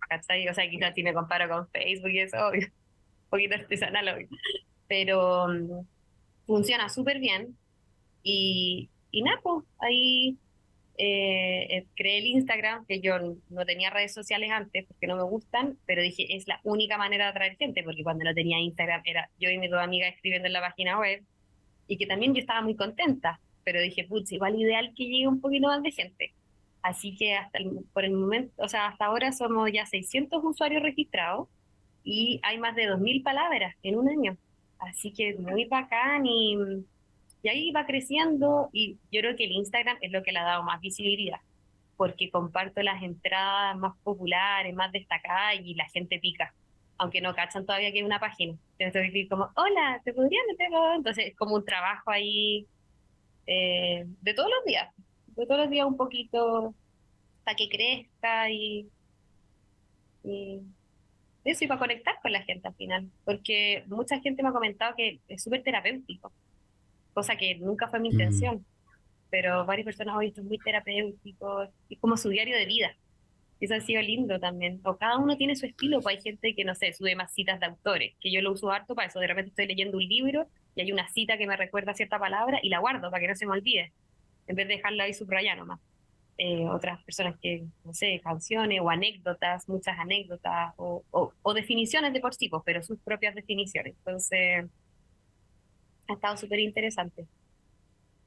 O sea, quizás si me comparo con Facebook y eso, obvio, un poquito artesanal, obvio. Pero mm, funciona súper bien. Y, y pues ahí eh, eh, creé el Instagram, que yo no tenía redes sociales antes porque no me gustan, pero dije, es la única manera de atraer gente, porque cuando no tenía Instagram era yo y mis dos amigas escribiendo en la página web, y que también yo estaba muy contenta, pero dije, putz, igual ideal que llegue un poquito más de gente. Así que hasta por el momento, o sea, hasta ahora somos ya 600 usuarios registrados y hay más de 2.000 palabras en un año. Así que muy bacán y y ahí va creciendo y yo creo que el Instagram es lo que le ha dado más visibilidad, porque comparto las entradas más populares, más destacadas y la gente pica, aunque no cachan todavía que hay una página. Entonces decir como, hola, ¿te podría meter? Entonces es como un trabajo ahí eh, de todos los días, de todos los días un poquito para que crezca y, y eso y para conectar con la gente al final, porque mucha gente me ha comentado que es súper terapéutico cosa que nunca fue mi intención. Pero varias personas hoy esto es muy terapéutico, y como su diario de vida. Eso ha sido lindo también. O cada uno tiene su estilo, pues hay gente que, no sé, sube más citas de autores, que yo lo uso harto para eso. De repente estoy leyendo un libro y hay una cita que me recuerda cierta palabra y la guardo para que no se me olvide, en vez de dejarla ahí subrayada nomás. Eh, otras personas que, no sé, canciones o anécdotas, muchas anécdotas o, o, definiciones de por sí, pues, pero sus propias definiciones. Entonces, ha estado súper interesante.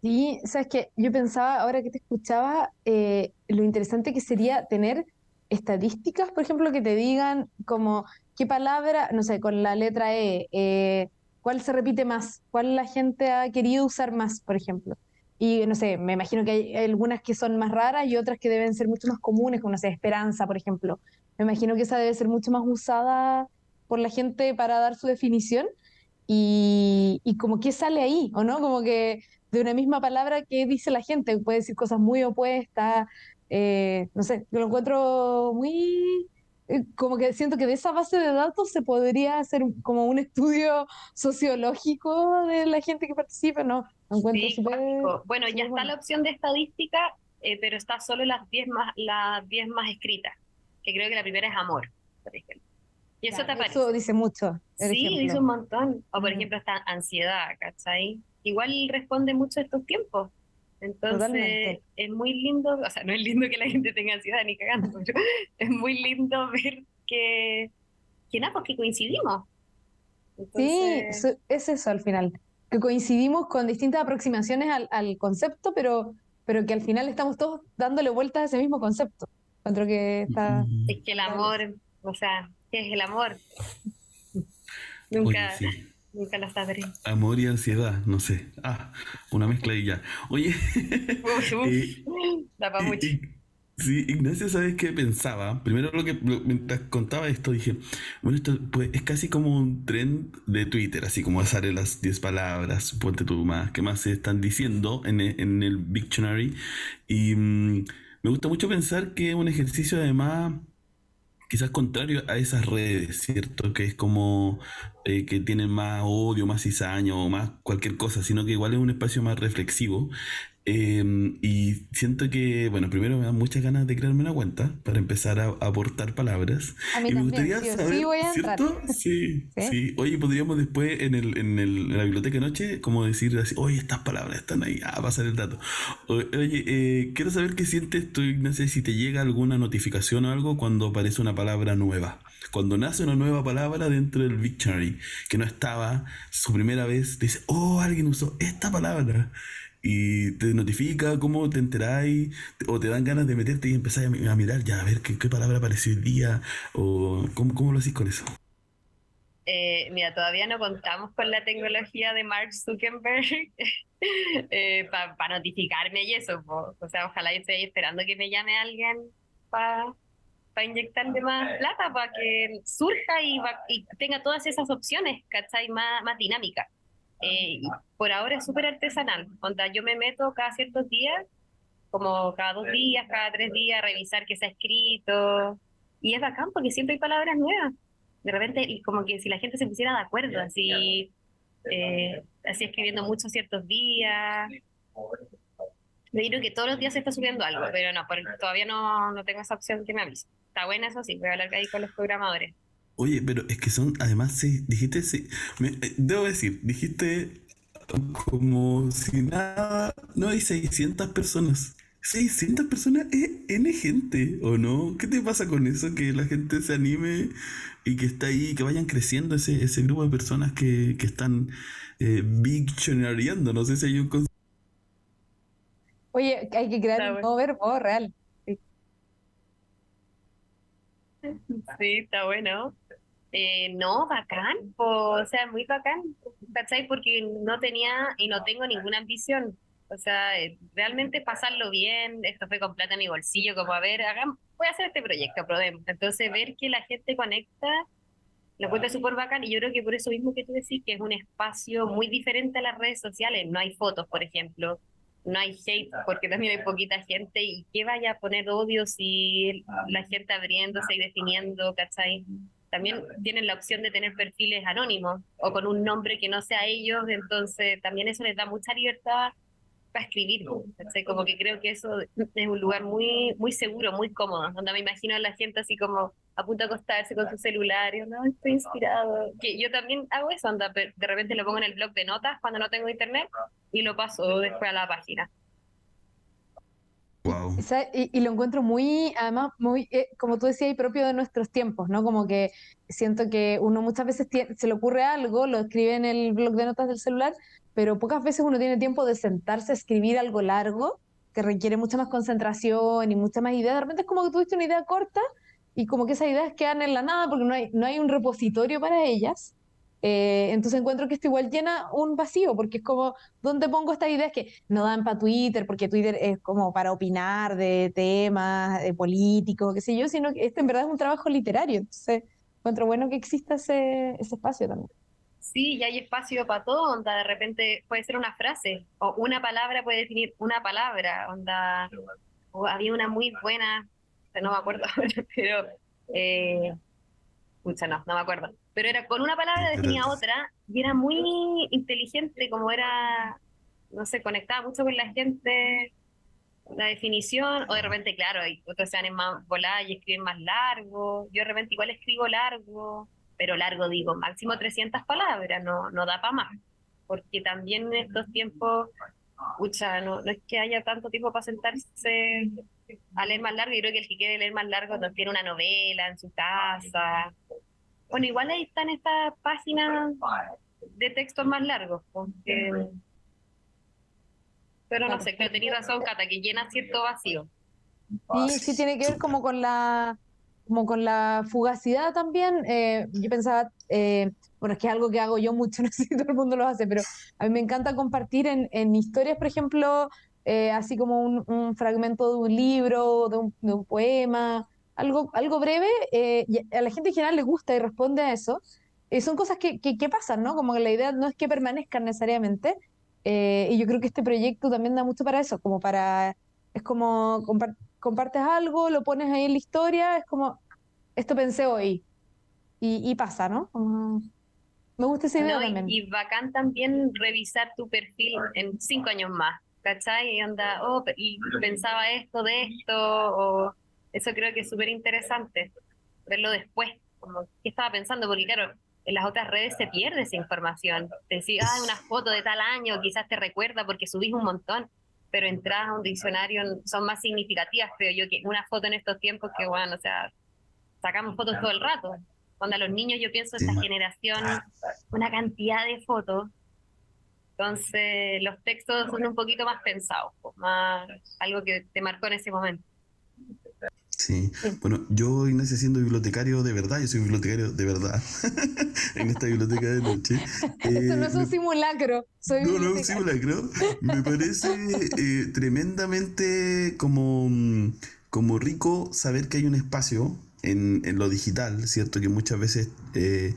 Sí, sabes que yo pensaba, ahora que te escuchaba, eh, lo interesante que sería tener estadísticas, por ejemplo, que te digan como qué palabra, no sé, con la letra E, eh, cuál se repite más, cuál la gente ha querido usar más, por ejemplo. Y no sé, me imagino que hay algunas que son más raras y otras que deben ser mucho más comunes, como no sé, esperanza, por ejemplo. Me imagino que esa debe ser mucho más usada por la gente para dar su definición y, y como que sale ahí, ¿o no? Como que de una misma palabra que dice la gente, puede decir cosas muy opuestas, eh, no sé, yo lo encuentro muy, eh, como que siento que de esa base de datos se podría hacer como un estudio sociológico de la gente que participa, ¿no? Lo encuentro súper... Bueno, ya está la opción de estadística, eh, pero está solo las 10 más, las 10 más escritas, que creo que la primera es amor, por ejemplo. Y eso te aparece. Eso dice mucho. Sí, dice un montón. O por ejemplo, esta ansiedad, ¿cachai? Igual responde mucho a estos tiempos. Entonces, es muy lindo, o sea, no es lindo que la gente tenga ansiedad ni cagando, pero es muy lindo ver que, que nada, pues que coincidimos. Sí, es eso al final, que coincidimos con distintas aproximaciones al, al, concepto, pero, pero que al final estamos todos dándole vueltas a ese mismo concepto. Que está... Es que el amor, o sea, ¿qué es el amor? Nunca... Nunca la sabré. Amor y ansiedad, no sé. Ah, una mezcla y ya. Oye. Eh, mucho. sí, Ignacio, ¿sabes qué pensaba? Primero lo que mientras contaba esto dije, bueno, esto pues, es casi como un trend de Twitter, así como sale las 10 palabras, ponte tú más, que más se están diciendo en el, en el Dictionary. Y mm, me gusta mucho pensar que es un ejercicio además quizás contrario a esas redes, ¿cierto? Que es como eh, que tienen más odio, más cizaña o más cualquier cosa, sino que igual es un espacio más reflexivo Em, y siento que, bueno, primero me dan muchas ganas de crearme una cuenta para empezar a aportar palabras. A mí y me gustaría saber, sí, voy a ¿cierto? Sí, sí, Oye, podríamos después en, el, en, el, en la biblioteca de noche, como decir así, oye, estas palabras están ahí, ah, pasar el dato. oye, eh, quiero saber qué sientes tú, sé si te llega alguna notificación o algo cuando aparece una palabra nueva. Cuando nace una nueva palabra dentro del dictionary que no estaba su primera vez, dice, oh, alguien usó esta palabra y te notifica cómo te enteráis o te dan ganas de meterte y empezar a, mirar ya a ver qué, palabra apareció hoy día o cómo, cómo lo hacís con eso. Eh, mira, todavía no contamos con la tecnología de Mark Zuckerberg eh, para notificarme y eso. O sea, ojalá yo esté esperando que me llame alguien para pa inyectarle más plata, para que surja y, y, tenga todas esas opciones, ¿cachai? Más, más dinámicas. Eh, por ahora es súper artesanal. Onda, yo me meto cada ciertos días, como cada dos días, cada tres días, a revisar qué se ha escrito. Y es bacán porque siempre hay palabras nuevas. De repente, como que si la gente se pusiera de acuerdo, así, eh, así escribiendo muchos ciertos días. Me digo que todos los días se está subiendo algo, pero no, todavía no, no tengo esa opción que me avise. Está buena eso sí, voy a hablar ahí con los programadores. Oye, pero es que son, además, sí, dijiste, sí, me, eh, debo decir, dijiste como si nada, no hay 600 personas. 600 personas es N gente, ¿o no? ¿Qué te pasa con eso? Que la gente se anime y que está ahí, que vayan creciendo ese, ese grupo de personas que, que están eh, No sé si hay un Oye, hay que crear un nuevo verbo real. Sí, está bueno. Eh, no, bacán, o sea, muy bacán, ¿cachai? Porque no tenía y no tengo ninguna ambición. O sea, eh, realmente pasarlo bien, esto fue con plata en mi bolsillo, como a ver, hagan, voy a hacer este proyecto, probemos. Entonces, ver que la gente conecta, lo cuenta súper bacán y yo creo que por eso mismo que tú decís que es un espacio muy diferente a las redes sociales. No hay fotos, por ejemplo, no hay hate porque también hay poquita gente y que vaya a poner odio si la gente abriéndose y definiendo, ¿cachai? También tienen la opción de tener perfiles anónimos o con un nombre que no sea ellos, entonces también eso les da mucha libertad para escribir. Como que creo que eso es un lugar muy muy seguro, muy cómodo, donde me imagino a la gente así como a punto de acostarse con su celular y no, estoy inspirado. Que yo también hago eso, anda, de repente lo pongo en el blog de notas cuando no tengo internet y lo paso después a la página. Y, lo encuentro muy, además, muy, eh, como tú decías, propio de nuestros tiempos, ¿no? Como que siento que uno muchas veces se le ocurre algo, lo escribe en el blog de notas del celular, pero pocas veces uno tiene tiempo de sentarse a escribir algo largo que requiere mucha más concentración y mucha más idea. De repente es como que tuviste una idea corta y como que esas ideas quedan en la nada porque no hay, no hay un repositorio para ellas. Eh, entonces encuentro que esto igual llena un vacío, porque es como, ¿dónde pongo estas ideas que no dan para Twitter? Porque Twitter es como para opinar de temas de políticos, qué sé yo, sino que este en verdad es un trabajo literario. Entonces encuentro bueno que exista ese, ese espacio también. Sí, y hay espacio para todo, onda, de repente puede ser una frase, o una palabra puede definir una palabra, onda, o había una muy buena, no me acuerdo, pero, eh, no, no me acuerdo, pero era con una palabra definía otra, y era muy inteligente, como era, no sé, conectaba mucho con la gente, la definición, o de repente, claro, hay otros se dan más voladas y escriben más largo. Yo de repente igual escribo largo, pero largo digo, máximo 300 palabras, no, no da para más. Porque también en estos tiempos, escucha, no, es que haya tanto tiempo para sentarse a leer más largo. Yo creo que el que quiere leer más largo no tiene una novela en su casa. Bueno, igual ahí están estas páginas de textos más largos, porque pero no sé, pero tenías razón, Cata, que llena cierto vacío. Sí, sí tiene que ver como con la como con la fugacidad también. Eh, yo pensaba, eh, bueno, es que es algo que hago yo mucho, no sé si todo el mundo lo hace, pero a mí me encanta compartir en, en historias, por ejemplo, eh, así como un, fragmento de un libro, de un, de un poema, algo, algo breve, a la gente en general le gusta y responde a eso. son cosas que, que, que, pasan, ¿no? Como que la idea no es que permanezcan necesariamente, eh, y yo creo que este proyecto también da mucho para eso, como para, es como compartes algo, lo pones ahí en la historia, es como, esto pensé hoy, y, pasa, ¿no? me gusta esa idea también. Y bacán también revisar tu perfil en cinco años más, ¿cachai? Y anda, oh, y pensaba esto de esto, o eso creo que es súper interesante, verlo después, como, ¿qué estaba pensando? Porque claro, en las otras redes se pierde esa información. Te decís, ah, una foto de tal año, quizás te recuerda porque subís un montón, pero entras a un diccionario, son más significativas, creo yo, que una foto en estos tiempos que, bueno, o sea, sacamos fotos todo el rato. Cuando a los niños yo pienso, esta generación, una cantidad de fotos. Entonces, los textos son un poquito más pensados, más algo que te marcó en ese momento. Sí. Bueno, yo, Ignacio, siendo bibliotecario de verdad, yo soy bibliotecario de verdad en esta biblioteca de noche. Esto no es un eh, simulacro. Soy no, no es un simulacro. Me parece eh, tremendamente como, como rico saber que hay un espacio en, en lo digital, ¿cierto? Que muchas veces eh,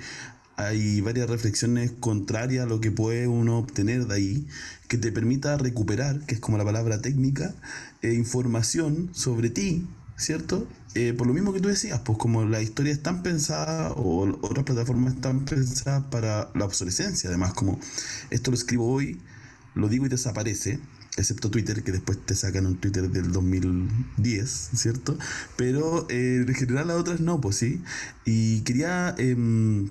hay varias reflexiones contrarias a lo que puede uno obtener de ahí, que te permita recuperar, que es como la palabra técnica, información sobre ti ¿cierto? Eh, por lo mismo que tú decías, pues como la historia es tan pensada o otras plataformas están pensadas para la obsolescencia, además como esto lo escribo hoy, lo digo y desaparece, excepto Twitter, que después te sacan un Twitter del 2010, ¿cierto? Pero eh, en general las otras no, pues sí. Y quería em,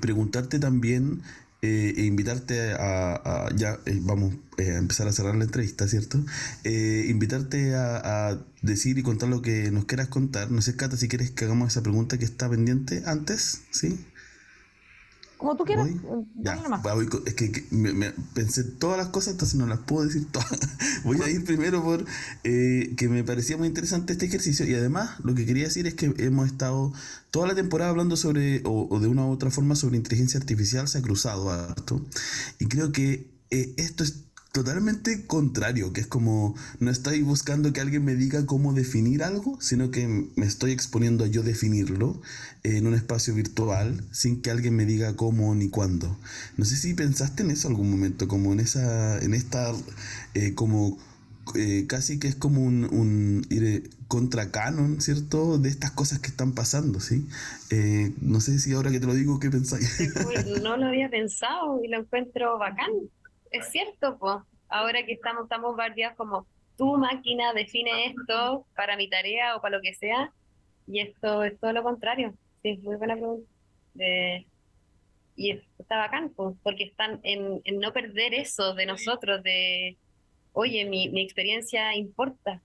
preguntarte también eh, e invitarte a, ya eh, vamos a empezar a cerrar la entrevista, ¿cierto? invitarte a, a, decir y contar lo que nos quieras contar. No sé, Cata, si quieres que hagamos esa pregunta que está pendiente antes, ¿sí? Como tú quieras. Ya, es que, me, pensé todas las cosas, entonces no las puedo decir todas. voy a ir primero por eh, que me parecía muy interesante este ejercicio y además lo que quería decir es que hemos estado toda la temporada hablando sobre, o, de una u otra forma, sobre inteligencia artificial, se ha cruzado harto. Y creo que eh, esto es totalmente contrario, que es como no estoy buscando que alguien me diga cómo definir algo, sino que me estoy exponiendo a yo definirlo en un espacio virtual sin que alguien me diga cómo ni cuándo. No sé si pensaste en eso algún momento, como en esa, en esta, eh, como eh, casi que es como un, un contra canon, ¿cierto? De estas cosas que están pasando, ¿sí? Eh, no sé si ahora que te lo digo, ¿qué pensáis? Pues, no lo había pensado y lo encuentro bacán es cierto, pues, ahora que estamos tan bombardeados como tu máquina define esto para mi tarea o para lo que sea, y esto es todo lo contrario. Sí, es muy buena pregunta. y está bacán, pues, porque están en, no perder eso de nosotros, de, oye, mi, mi experiencia importa,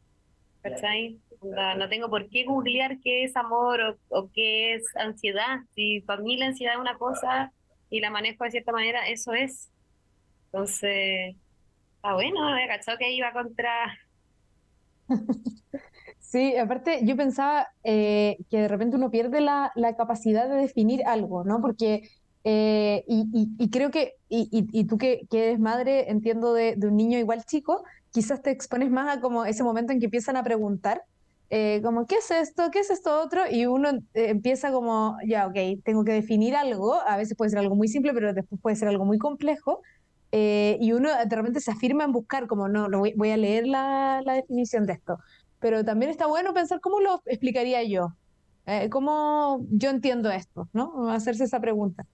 ¿cachai? No tengo por qué googlear qué es amor o, o qué es ansiedad. Si para mí la ansiedad es una cosa y la manejo de cierta manera, eso es. Entonces, está bueno, había cachado que iba contra. Sí, aparte yo pensaba eh, que de repente uno pierde la, capacidad de definir algo, ¿no? Porque, eh, y, creo que, y, tú que, eres madre, entiendo de, un niño igual chico, quizás te expones más a como ese momento en que empiezan a preguntar, eh, como, ¿qué es esto? ¿Qué es esto otro? Y uno empieza como, ya, ok, tengo que definir algo, a veces puede ser algo muy simple, pero después puede ser algo muy complejo, eh, y uno de repente se afirma en buscar, como no, no voy, a leer la, la, definición de esto. Pero también está bueno pensar cómo lo explicaría yo, eh, cómo yo entiendo esto, ¿no? Hacerse esa pregunta.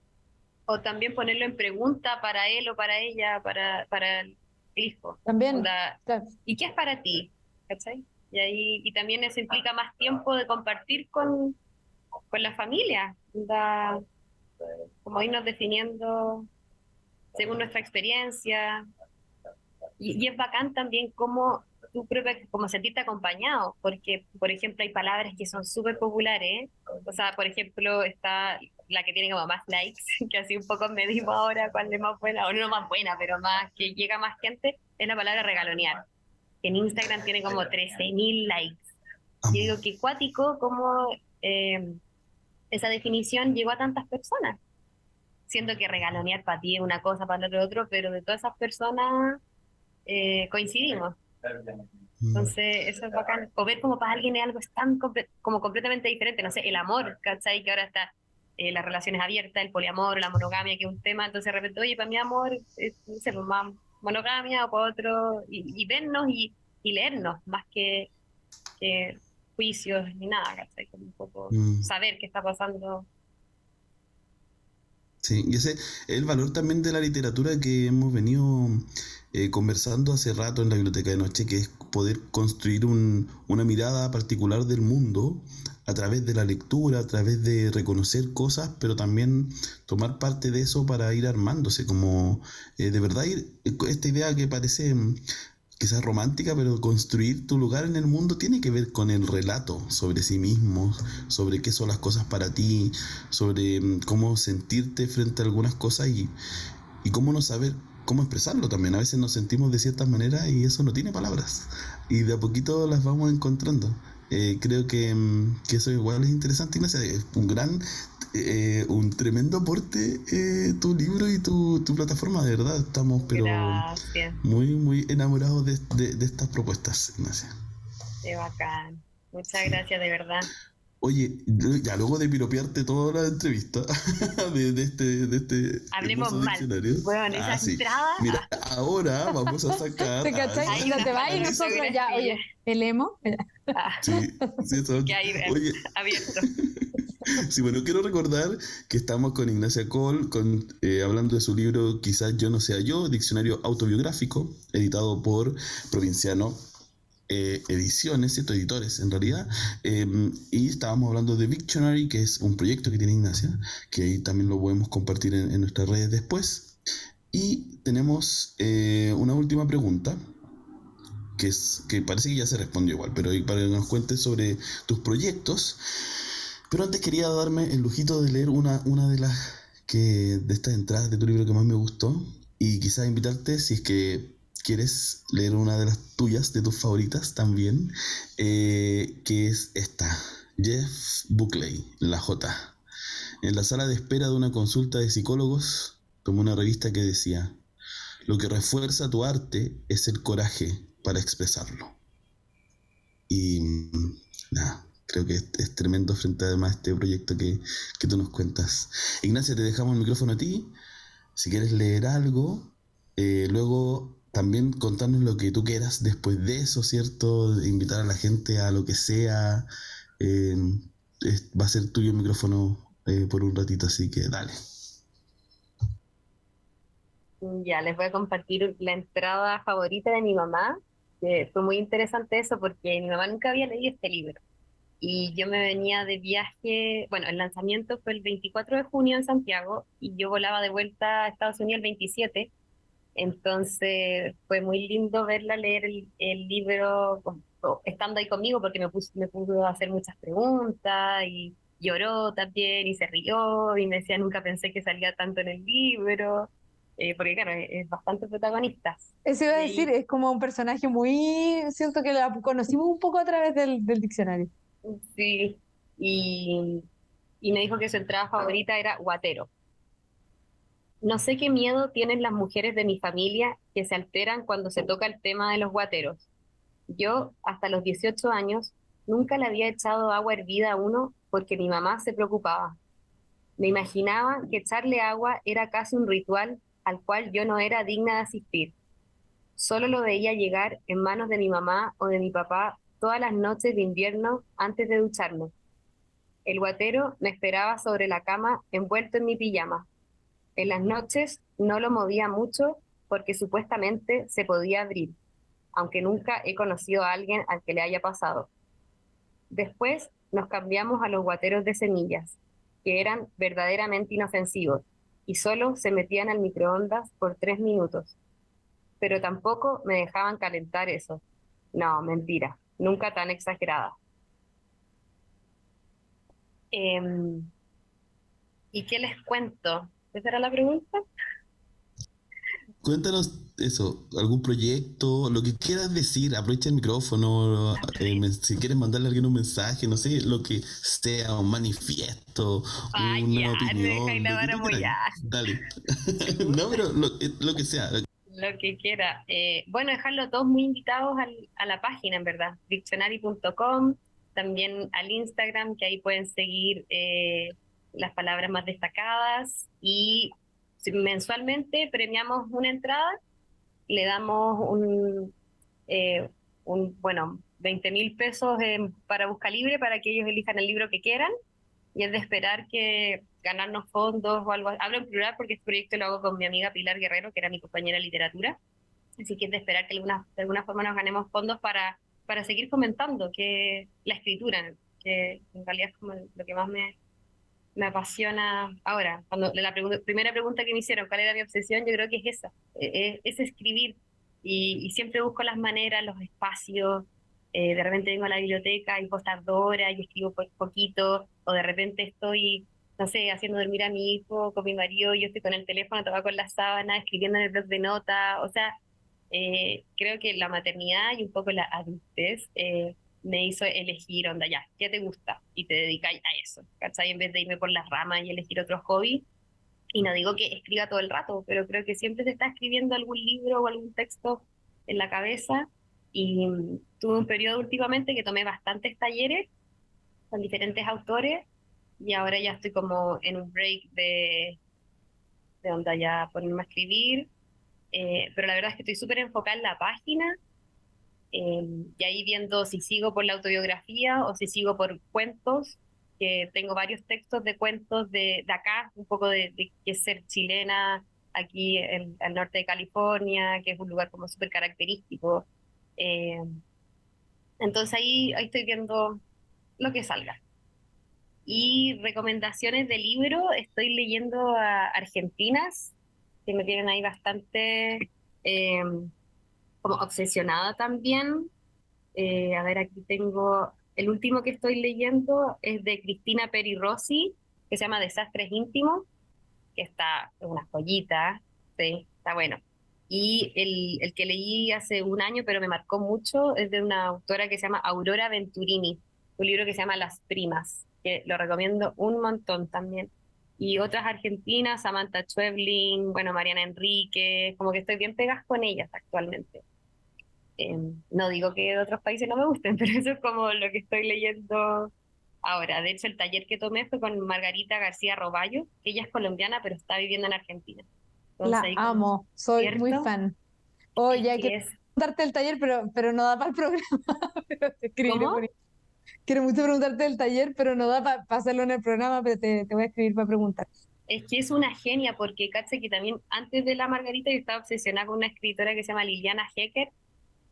O también ponerlo en pregunta para él o para ella, para, para el hijo. También. ¿Y qué es para ti? ¿cachai? Y, ahí, y también eso implica más tiempo de compartir con, con la familia, como irnos definiendo según nuestra experiencia. Y, es bacán también como tú como sentirte acompañado, porque, por ejemplo, hay palabras que son súper populares, o sea, por ejemplo, está la que tiene como más likes, que así un poco me digo ahora cuál es más buena, o no más buena, pero más que llega más gente, es la palabra regalonear, que en Instagram tiene como 13.000 likes. Yo digo que cuático como eh, esa definición llegó a tantas personas. Siento que regalonear para ti es una cosa, para otro otro, pero de todas esas personas eh, coincidimos. Entonces, eso es bacán. O ver como para alguien es algo tan como completamente diferente. No sé, el amor, ¿cachai? Que ahora está eh, las relaciones abiertas, el poliamor, la monogamia, que es un tema. Entonces, de repente, oye, para mi amor, es, no sé, pues, más monogamia o para otro. Y, vernos y, leernos, más que, juicios ni nada, ¿cachai? Como un poco mm. saber qué está pasando Sí, y ese es el valor también de la literatura que hemos venido eh, conversando hace rato en la biblioteca de noche, que es poder construir una mirada particular del mundo a través de la lectura, a través de reconocer cosas, pero también tomar parte de eso para ir armándose, como eh, de verdad ir, esta idea que parece quizás romántica, pero construir tu lugar en el mundo tiene que ver con el relato sobre sí mismo, sobre qué son las cosas para ti, sobre mm, cómo sentirte frente a algunas cosas y, y cómo no saber cómo expresarlo también. A veces nos sentimos de cierta manera y eso no tiene palabras. Y de a poquito las vamos encontrando. Eh, creo que, mm, que, eso igual es interesante, Ignacia. Es un gran, eh, un tremendo aporte eh, tu libro y tu, tu, plataforma, de verdad. Estamos pero muy, muy enamorados de, de, de estas propuestas, Ignacia. Qué bacán. Muchas gracias, de verdad. Oye, ya luego de piropearte toda la entrevista de, de este, de este Hablemos mal. Bueno, esa ah, entrada. Mira, ahora vamos a sacar. ¿Te cachai? Ahí no te va y nosotros ya, oye, el emo. Ah. Sí, sí, eso. Que ahí, oye. abierto. Sí, bueno, quiero recordar que estamos con Ignacia Cole, eh, hablando de su libro Quizás yo no sea yo, diccionario autobiográfico, editado por Provinciano eh, ediciones, ¿cierto? Editores, en realidad. Em, y estábamos hablando de Victionary, que es un proyecto que tiene Ignacia, que ahí también lo podemos compartir en, nuestras redes después. Y tenemos eh, una última pregunta, que, es, que parece que ya se respondió igual, pero para que nos cuentes sobre tus proyectos. Pero antes quería darme el lujito de leer una, una de las que de estas entradas de tu libro que más me gustó y quizás invitarte si es que quieres leer una de las tuyas, de tus favoritas también, eh, que es esta, Jeff Buckley, la J. En la sala de espera de una consulta de psicólogos, tomó una revista que decía, lo que refuerza tu arte es el coraje para expresarlo. Y nada, creo que es, tremendo frente además a este proyecto que, que tú nos cuentas. Ignacia, te dejamos el micrófono a ti. Si quieres leer algo, eh, luego también contarnos lo que tú quieras después de eso, ¿cierto? Invitar a la gente a lo que sea. Eh, va a ser tuyo el micrófono eh, por un ratito, así que dale. Ya, les voy a compartir la entrada favorita de mi mamá, fue muy interesante eso porque mi mamá nunca había leído este libro. Y yo me venía de viaje, bueno, el lanzamiento fue el 24 de junio en Santiago y yo volaba de vuelta a Estados Unidos el 27 entonces fue muy lindo verla leer el, libro estando ahí conmigo porque me, me pudo hacer muchas preguntas y lloró también y se rió y me decía nunca pensé que salía tanto en el libro. Eh, porque claro, es, bastante protagonista. Eso iba a decir, es como un personaje muy, siento que la conocimos un poco a través del, del diccionario. Sí, y, me dijo que su entrada favorita era Guatero. No sé qué miedo tienen las mujeres de mi familia que se alteran cuando se toca el tema de los guateros. Yo, hasta los 18 años, nunca le había echado agua hervida a uno porque mi mamá se preocupaba. Me imaginaba que echarle agua era casi un ritual al cual yo no era digna de asistir. Solo lo veía llegar en manos de mi mamá o de mi papá todas las noches de invierno antes de ducharme. El guatero me esperaba sobre la cama envuelto en mi pijama, en las noches no lo movía mucho porque supuestamente se podía abrir. aunque nunca he conocido a alguien al que le haya pasado. Después nos cambiamos a los guateros de semillas, que eran verdaderamente inofensivos y solo se metían al microondas por tres minutos. Pero tampoco me dejaban calentar eso. No, mentira, nunca tan exagerada. Em, ¿Y qué les cuento? ¿Esa era la pregunta? Cuéntanos eso, algún proyecto, lo que quieras decir, aprovecha el micrófono, eh, si quieres mandarle a alguien un mensaje, no sé, lo que sea, un manifiesto, una opinión. Dale. no, pero eh, lo, que sea. Que quiera. Eh, bueno, dejarlo todos muy invitados a la página, en verdad, diccionary.com, también al Instagram, que ahí pueden seguir las palabras más destacadas y mensualmente premiamos una entrada, le damos un, eh, un bueno, 20 mil pesos para Busca Libre para que ellos elijan el libro que quieran y es de esperar que ganarnos fondos o algo. Hablo en plural porque este proyecto lo hago con mi amiga Pilar Guerrero, que era mi compañera de literatura. Así que es de esperar que alguna, de alguna forma nos ganemos fondos para, para seguir comentando que la escritura, que en realidad es como lo que más me, me apasiona ahora. Cuando la primera pregunta que me hicieron, ¿cuál era mi obsesión? Yo creo que es esa, e, e, es, escribir. Y, siempre busco las maneras, los espacios. Eh, de repente vengo a la biblioteca y puedo estar y escribo por poquito, o de repente estoy, no sé, haciendo dormir a mi hijo con mi marido, yo estoy con el teléfono, tomado con la sábana, escribiendo en el blog de nota. O sea, eh, creo que la maternidad y un poco la adultez eh, me hizo elegir, onda, ya, ¿qué te gusta? Y te dedicáis a eso, ¿cachai? En vez de irme por las ramas y elegir otro hobby. Y no digo que escriba todo el rato, pero creo que siempre se está escribiendo algún libro o algún texto en la cabeza. Y mm, tuve un periodo últimamente que tomé bastantes talleres con diferentes autores y ahora ya estoy como en un break de, de onda ya ponerme a escribir. Eh, pero la verdad es que estoy súper enfocada en la página Em, y ahí viendo si sigo por la autobiografía o si sigo por cuentos, que tengo varios textos de cuentos de, de acá, un poco de, de ser chilena aquí en el norte de California, que es un lugar como súper característico. Em, entonces ahí, ahí estoy viendo lo que salga. Y recomendaciones de libro, estoy leyendo a argentinas, que me tienen ahí bastante eh, como obsesionada también. Eh, a ver, aquí tengo, el último que estoy leyendo es de Cristina Peri Rossi, que se llama Desastres Íntimos, que está una joyita, sí, está bueno. Y el, el, que leí hace un año, pero me marcó mucho, es de una autora que se llama Aurora Venturini, un libro que se llama Las Primas, que lo recomiendo un montón también. Y otras argentinas, Samantha Schweblin, bueno, Mariana Enrique, como que estoy bien pegas con ellas actualmente. Em, no digo que de otros países no me gusten, pero eso es como lo que estoy leyendo ahora. De hecho, el taller que tomé fue con Margarita García Roballo, que ella es colombiana, pero está viviendo en Argentina. la amo, soy muy fan. Oye, hay que preguntarte el taller, pero, pero no da para el programa. Quiero mucho preguntarte el taller, pero no da para hacerlo en el programa, pero te, te voy a escribir para preguntar. Es que es una genia, porque caché que también antes de la Margarita yo estaba obsesionada con una escritora que se llama Liliana Hecker,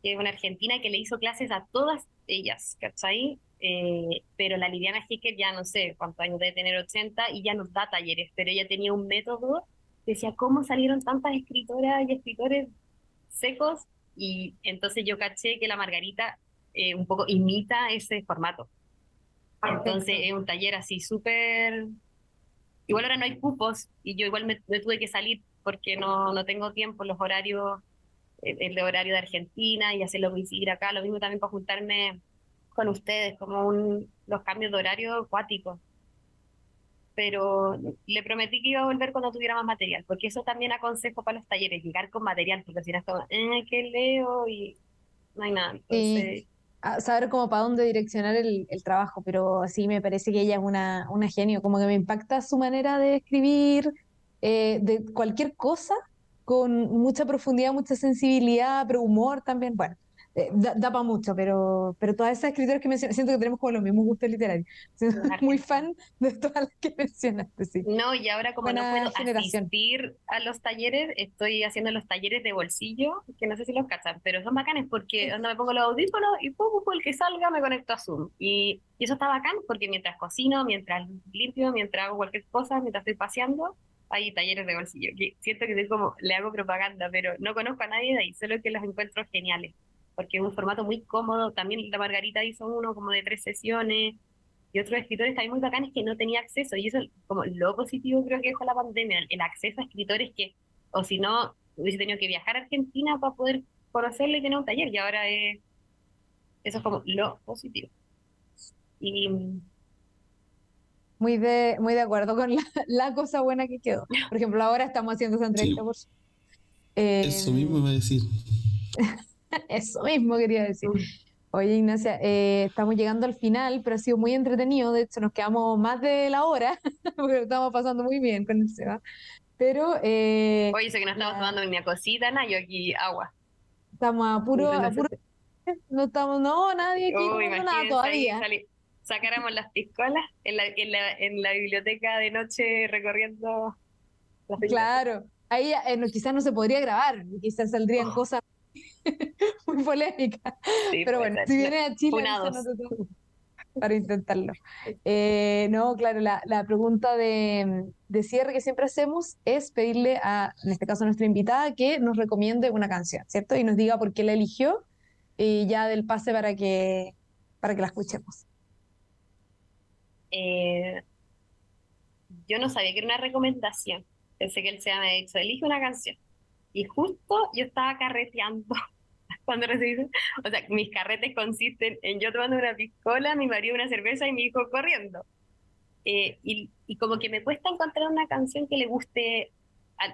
que es una argentina que le hizo clases a todas ellas, ¿cachai? Eh, pero la Liliana Hicker ya no sé cuántos años debe tener, 80, y ya nos da talleres, pero ella tenía un método, decía cómo salieron tantas escritoras y escritores secos, y entonces yo caché que la Margarita eh, un poco imita ese formato. Entonces es un taller así súper... Igual ahora no hay cupos y yo igual me, me tuve que salir porque no, no tengo tiempo, los horarios el, de horario de Argentina y hacerlo coincidir acá, lo mismo también para juntarme con ustedes, como un, los cambios de horario acuáticos. Pero le prometí que iba a volver cuando tuviera más material, porque eso también aconsejo para los talleres, llegar con material, porque si no es como, eh, ¿qué leo? Y no hay nada. Entonces, saber cómo para dónde direccionar el, trabajo, pero sí me parece que ella es una, una genio, como que me impacta su manera de escribir eh, de cualquier cosa, con mucha profundidad, mucha sensibilidad, pero humor también. Bueno, eh, da, para mucho, pero, pero todas esas escritoras que mencioné, siento que tenemos como los mismos gustos literarios. Soy muy fan de todas las que mencionaste, sí. No, y ahora como no puedo asistir a los talleres, estoy haciendo los talleres de bolsillo, que no sé si los cachan, pero son bacanes porque cuando me pongo los audífonos y poco el que salga me conecto a Zoom. Y, y eso está bacán porque mientras cocino, mientras limpio, mientras hago cualquier cosa, mientras estoy paseando, hay talleres de bolsillo. Que siento que soy como, le hago propaganda, pero no conozco a nadie de ahí, solo que los encuentro geniales porque es un formato muy cómodo. También la Margarita hizo uno como de tres sesiones y otros escritores también muy bacanes que no tenía acceso. Y eso es como lo positivo creo que dejó la pandemia, el acceso a escritores que, o si no, hubiese tenido que viajar a Argentina para poder conocerle y tener un taller. Y ahora es, eso es como lo positivo. Y muy de, muy de acuerdo con la, cosa buena que quedó. Por ejemplo, ahora estamos haciendo esa entrevista por... Eso mismo me a decir. Eso mismo quería decir. Oye, Ignacia, eh, estamos llegando al final, pero ha sido muy entretenido. De hecho, nos quedamos más de la hora, porque lo estamos pasando muy bien con el Seba. Pero. Eh, Oye, sé que no estamos tomando ni una cosita, nada, yo aquí agua. Estamos a puro. no estamos, no, nadie aquí, no nada todavía. sacáramos las piscolas en la, en, la, en la biblioteca de noche recorriendo. claro, ahí eh, quizás no se podría grabar, quizás saldrían oh. cosas muy polémica. Pero bueno, si viene a Chile, para intentarlo. Eh, no, claro, la, la pregunta de, de, cierre que siempre hacemos es pedirle a, en este caso a nuestra invitada, que nos recomiende una canción, ¿cierto? Y nos diga por qué la eligió y ya del pase para que, para que la escuchemos. Eh, yo no sabía que era una recomendación. Pensé que él se había dicho, elige una canción. Y justo yo estaba carreteando cuando recibí, o sea, mis carretes consisten en yo tomando una piscola, mi marido una cerveza y mi hijo corriendo. Eh, y, y, como que me cuesta encontrar una canción que le guste,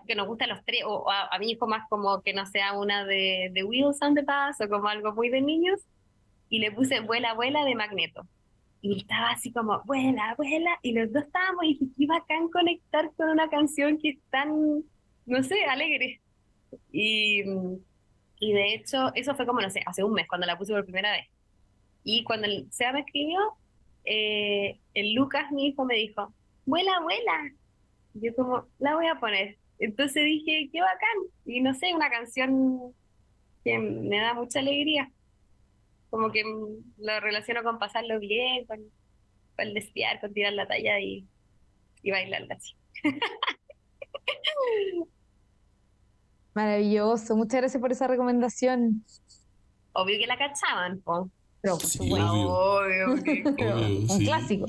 que nos guste a los tres, o a, mi hijo más como que no sea una de, de Wheels on the Bus o como algo muy de niños. Y le puse Vuela, Vuela de Magneto. Y estaba así como, vuela, vuela. Y los dos estábamos y dije, qué bacán conectar con una canción que es tan, no sé, alegre. Y y de hecho, eso fue como, no sé, hace un mes cuando la puse por primera vez. Y cuando el SEA me escribió, eh, el Lucas, mi hijo, me dijo, vuela, vuela. Yo como, la voy a poner. Entonces dije, qué bacán. Y no sé, una canción que me da mucha alegría. Como que lo relaciono con pasarlo bien, con, con desviar, con tirar la talla y, y bailarla así. Maravilloso, muchas gracias por esa recomendación. Obvio que la cachaban, po. Pero por obvio. un clásico.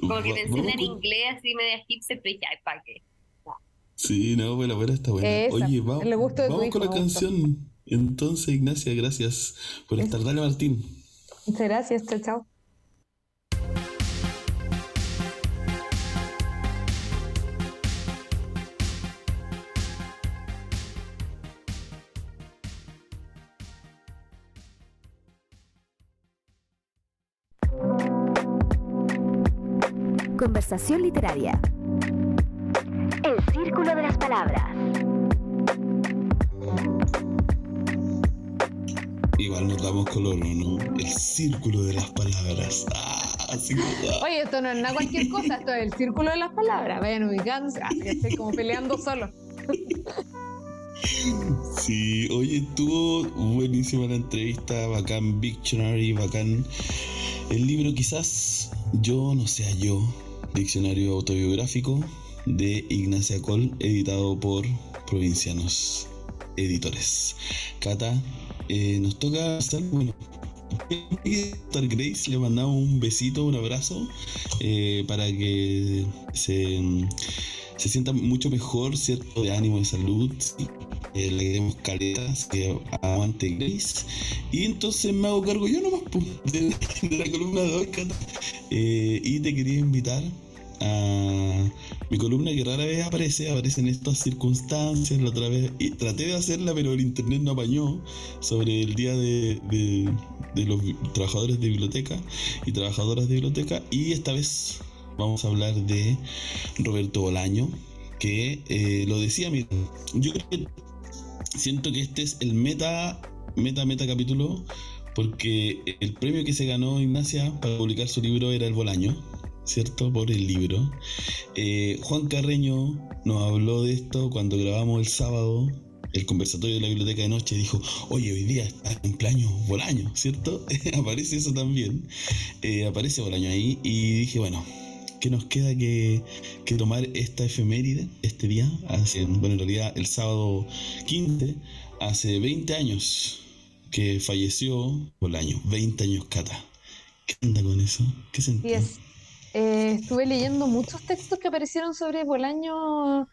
Como que pensé en inglés así media hipster, pero dije, ay, ¿para qué? Sí, no, bueno, bueno, está buena. Oye, vamos, vamos con la canción. Entonces, Ignacia, gracias por estar. Dale, Martín. Muchas gracias, chao, chao. Conversación literaria. El círculo de las palabras. Igual nos damos color, ¿no? El círculo de las palabras. Ah, Oye, esto no es nada cualquier cosa, esto es el círculo de las palabras. Vayan ubicándose. Ah, estoy como peleando solo. Sí, oye, estuvo buenísima la entrevista, bacán Dictionary, bacán el libro quizás yo no sea yo, Diccionario autobiográfico de Ignacia Col, editado por Provincianos Editores. Cata, eh, nos toca bueno, Grace le mandamos un besito, un abrazo, eh, para que se, se, sienta mucho mejor, ¿cierto? De ánimo, de salud. Eh, le demos caletas, que aguante Grace. Y entonces me hago cargo yo nomás de, de la columna de Cata. Eh, y te quería invitar a mi columna que rara vez aparece, aparece en estas circunstancias, la otra vez, y traté de hacerla, pero el internet no apañó, sobre el día de, de, los trabajadores de biblioteca y trabajadoras de biblioteca, y esta vez vamos a hablar de Roberto Bolaño, que eh, lo decía, mira, yo creo que siento que este es el meta meta, meta capítulo, porque el premio que se ganó Ignacia para publicar su libro era el Bolaño, ¿cierto? Por el libro. Eh, Juan Carreño nos habló de esto cuando grabamos el sábado el conversatorio de la biblioteca de noche dijo, oye, hoy día está cumpleaños Bolaño, ¿cierto? aparece eso también, eh, aparece Bolaño ahí y dije, bueno, ¿qué nos queda que, que, tomar esta efeméride este día? Hace, bueno, en realidad el sábado 15, hace 20 años que falleció Bolaño, 20 años Cata. ¿Qué onda con eso? ¿Qué sentís? Eh, estuve leyendo muchos textos que aparecieron sobre Bolaño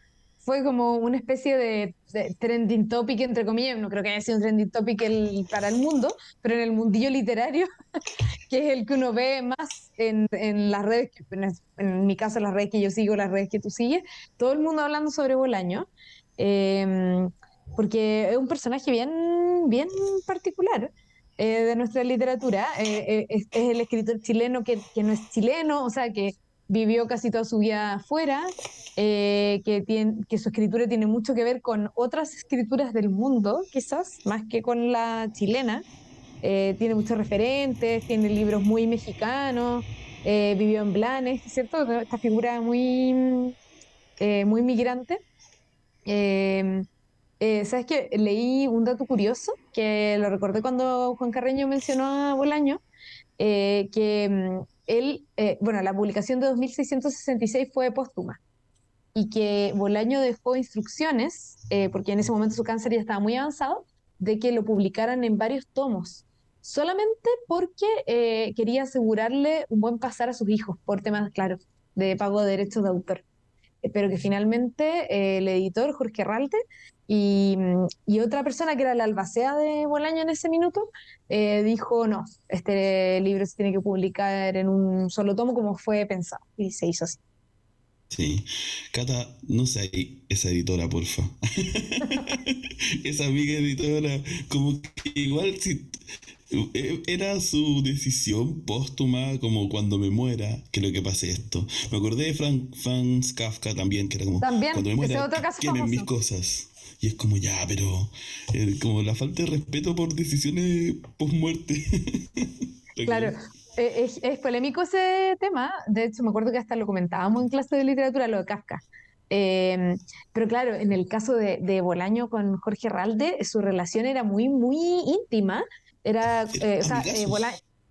fue como una especie de, trending topic, entre comillas, no creo que haya sido un trending topic para el mundo, pero en el mundillo literario, que es el que uno ve más en, las redes, en, mi caso las redes que yo sigo, las redes que tú sigues, todo el mundo hablando sobre Bolaño, em, porque es un personaje bien, bien particular. Eh, de nuestra literatura, eh, eh, es, el escritor chileno que no es chileno, o sea, que vivió casi toda su vida afuera, eh, que, tiene, que su escritura tiene mucho que ver con otras escrituras del mundo, quizás, más que con la chilena. Eh, tiene muchos referentes, tiene libros muy mexicanos, eh, vivió en Blanes, ¿cierto? Esta figura muy, muy migrante. ¿Sabes qué? Leí un dato curioso que lo recordé cuando Juan Carreño mencionó a Bolaño, que mm, él, eh, bueno, la publicación de 2666 fue póstuma y que Bolaño dejó instrucciones, eh, porque en ese momento su cáncer ya estaba muy avanzado, de que lo publicaran en varios tomos, solamente porque eh, quería asegurarle un buen pasar a sus hijos por temas, claro, de pago de derechos de autor. Pero que finalmente el editor, Jorge Ralte, Mm, y, otra persona que era la albacea de Bolaño en ese minuto eh, dijo, no, este libro se tiene que publicar en un solo tomo como fue pensado. Y se hizo así. Sí. Cata, no sé esa editora, porfa. esa amiga editora, como que igual si eh, era su decisión póstuma como cuando me muera que lo que pase esto. Me acordé de Frank, Franz Kafka también, que era como ¿También? cuando me muera, tienen mis cosas. Y es como, ya, pero eh, como la falta de respeto por decisiones post-muerte. claro, eh, es, polémico ese tema. De hecho, me acuerdo que hasta lo comentábamos en clase de literatura, lo de Kafka. Em, pero claro, en el caso de, de, Bolaño con Jorge Ralde, su relación era muy, muy íntima. Era, eh, o sea,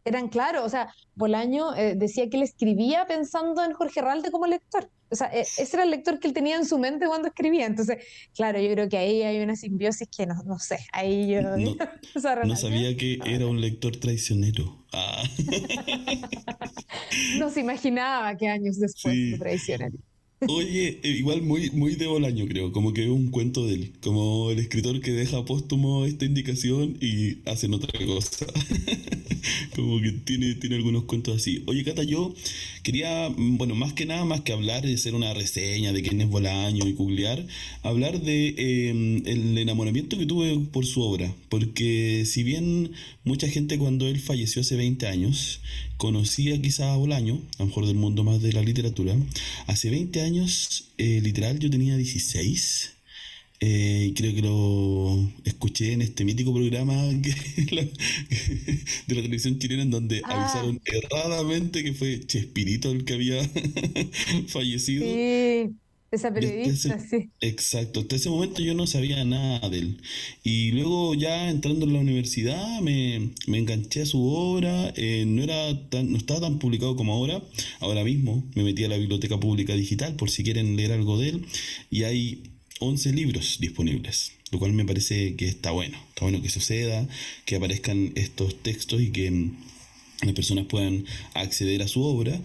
eran claros, o sea, Bolaño decía que él escribía pensando en Jorge Ralde como lector o sea, e, ese era el lector que él tenía en su mente cuando escribía. Entonces, claro, yo creo que ahí hay una simbiosis que no, no sé, ahí yo... No, sabía que era un lector traicionero. Ah. no se imaginaba que años después sí. traicionaría. Oye, eh, igual muy, muy de Bolaño, creo, como que es un cuento de él, como el escritor que deja póstumo esta indicación y hacen otra cosa. como que tiene, tiene algunos cuentos así. Oye, Cata, yo quería, bueno, más que nada, más que hablar de hacer una reseña de quién es Bolaño y googlear, hablar de em, el enamoramiento que tuve por su obra, porque si bien mucha gente cuando él falleció hace 20 años, conocía quizá a Bolaño, a lo mejor del mundo más de la literatura, hace 20 años, eh, literal, yo tenía 16. Eh, creo que lo escuché en este mítico programa de la televisión chilena en donde ah. avisaron erradamente que fue Chespirito el que había fallecido. Sí. Esa periodista, sí. Exacto, hasta ese momento yo no sabía nada de él. Y luego ya entrando en la universidad me, enganché a su obra, eh, no, era tan, no estaba tan publicado como ahora. Ahora mismo me metí a la biblioteca pública digital por si quieren leer algo de él y hay 11 libros disponibles, lo cual me parece que está bueno. Está bueno que suceda, que aparezcan estos textos y que las personas puedan acceder a su obra.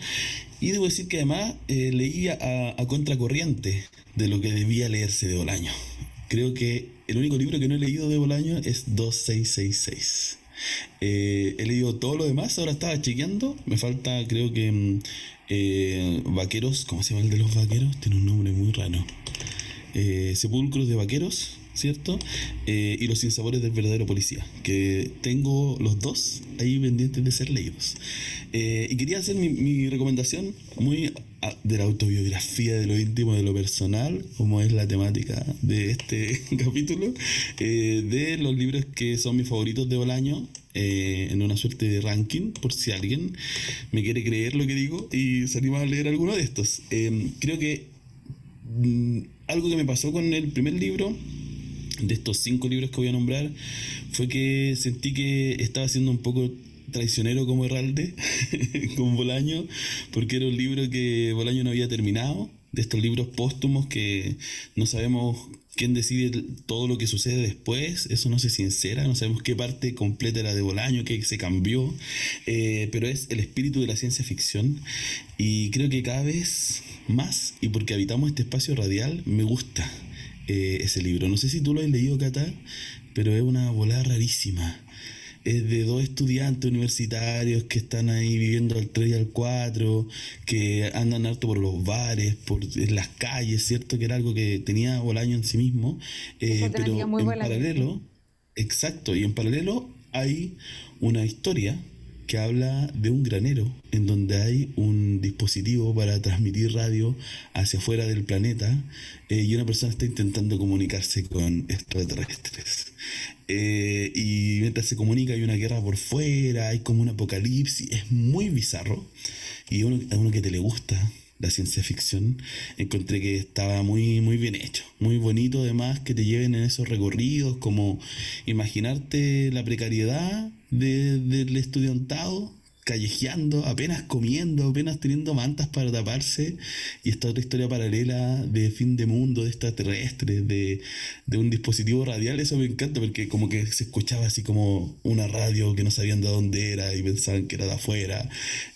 Y debo decir que además eh, leía a, contracorriente de lo que debía leerse de Bolaño. Creo que el único libro que no he leído de Bolaño es 2666. Eh, he leído todo lo demás, ahora estaba chequeando. Me falta, creo que, mm, eh, Vaqueros, ¿cómo se llama el de los vaqueros? Tiene un nombre muy raro. Sepulcros de Vaqueros, ¿cierto? Eh, y Los sinsabores del verdadero policía, que tengo los dos ahí pendientes de ser leídos. Eh, y quería hacer mi, recomendación muy de la autobiografía, de lo íntimo, de lo personal, como es la temática de este capítulo, eh, de los libros que son mis favoritos de Bolaño, eh, en una suerte de ranking, por si alguien me quiere creer lo que digo y se anima a leer alguno de estos. Em, creo que mm, algo que me pasó con el primer libro, de estos cinco libros que voy a nombrar, fue que sentí que estaba siendo un poco traicionero como Herralde, con Bolaño, porque era un libro que Bolaño no había terminado, de estos libros póstumos que no sabemos quién decide todo lo que sucede después, eso no se sincera, no sabemos qué parte completa era de Bolaño, qué se cambió, eh, pero es el espíritu de la ciencia ficción y creo que cada vez más, y porque habitamos este espacio radial, me gusta eh, ese libro. No sé si tú lo has leído, Cata, pero es una volada rarísima es de dos estudiantes universitarios que están ahí viviendo al 3 y al 4, que andan harto por los bares, por las calles, ¿cierto? Que era algo que tenía Bolaño en sí mismo. Eh, pero en paralelo, exacto, y en paralelo hay una historia que habla de un granero en donde hay un dispositivo para transmitir radio hacia afuera del planeta eh, y una persona está intentando comunicarse con extraterrestres. Eh, y mientras se comunica hay una guerra por fuera, hay como un apocalipsis, es muy bizarro. Y a uno que te le gusta la ciencia ficción, encontré que estaba muy, muy bien hecho, muy bonito además que te lleven en esos recorridos, como imaginarte la precariedad del estudiantado callejeando, apenas comiendo, apenas teniendo mantas para taparse, y esta otra historia paralela de fin de mundo, de extraterrestres, de, de un dispositivo radial, eso me encanta porque como que se escuchaba así como una radio que no sabían de dónde era y pensaban que era de afuera.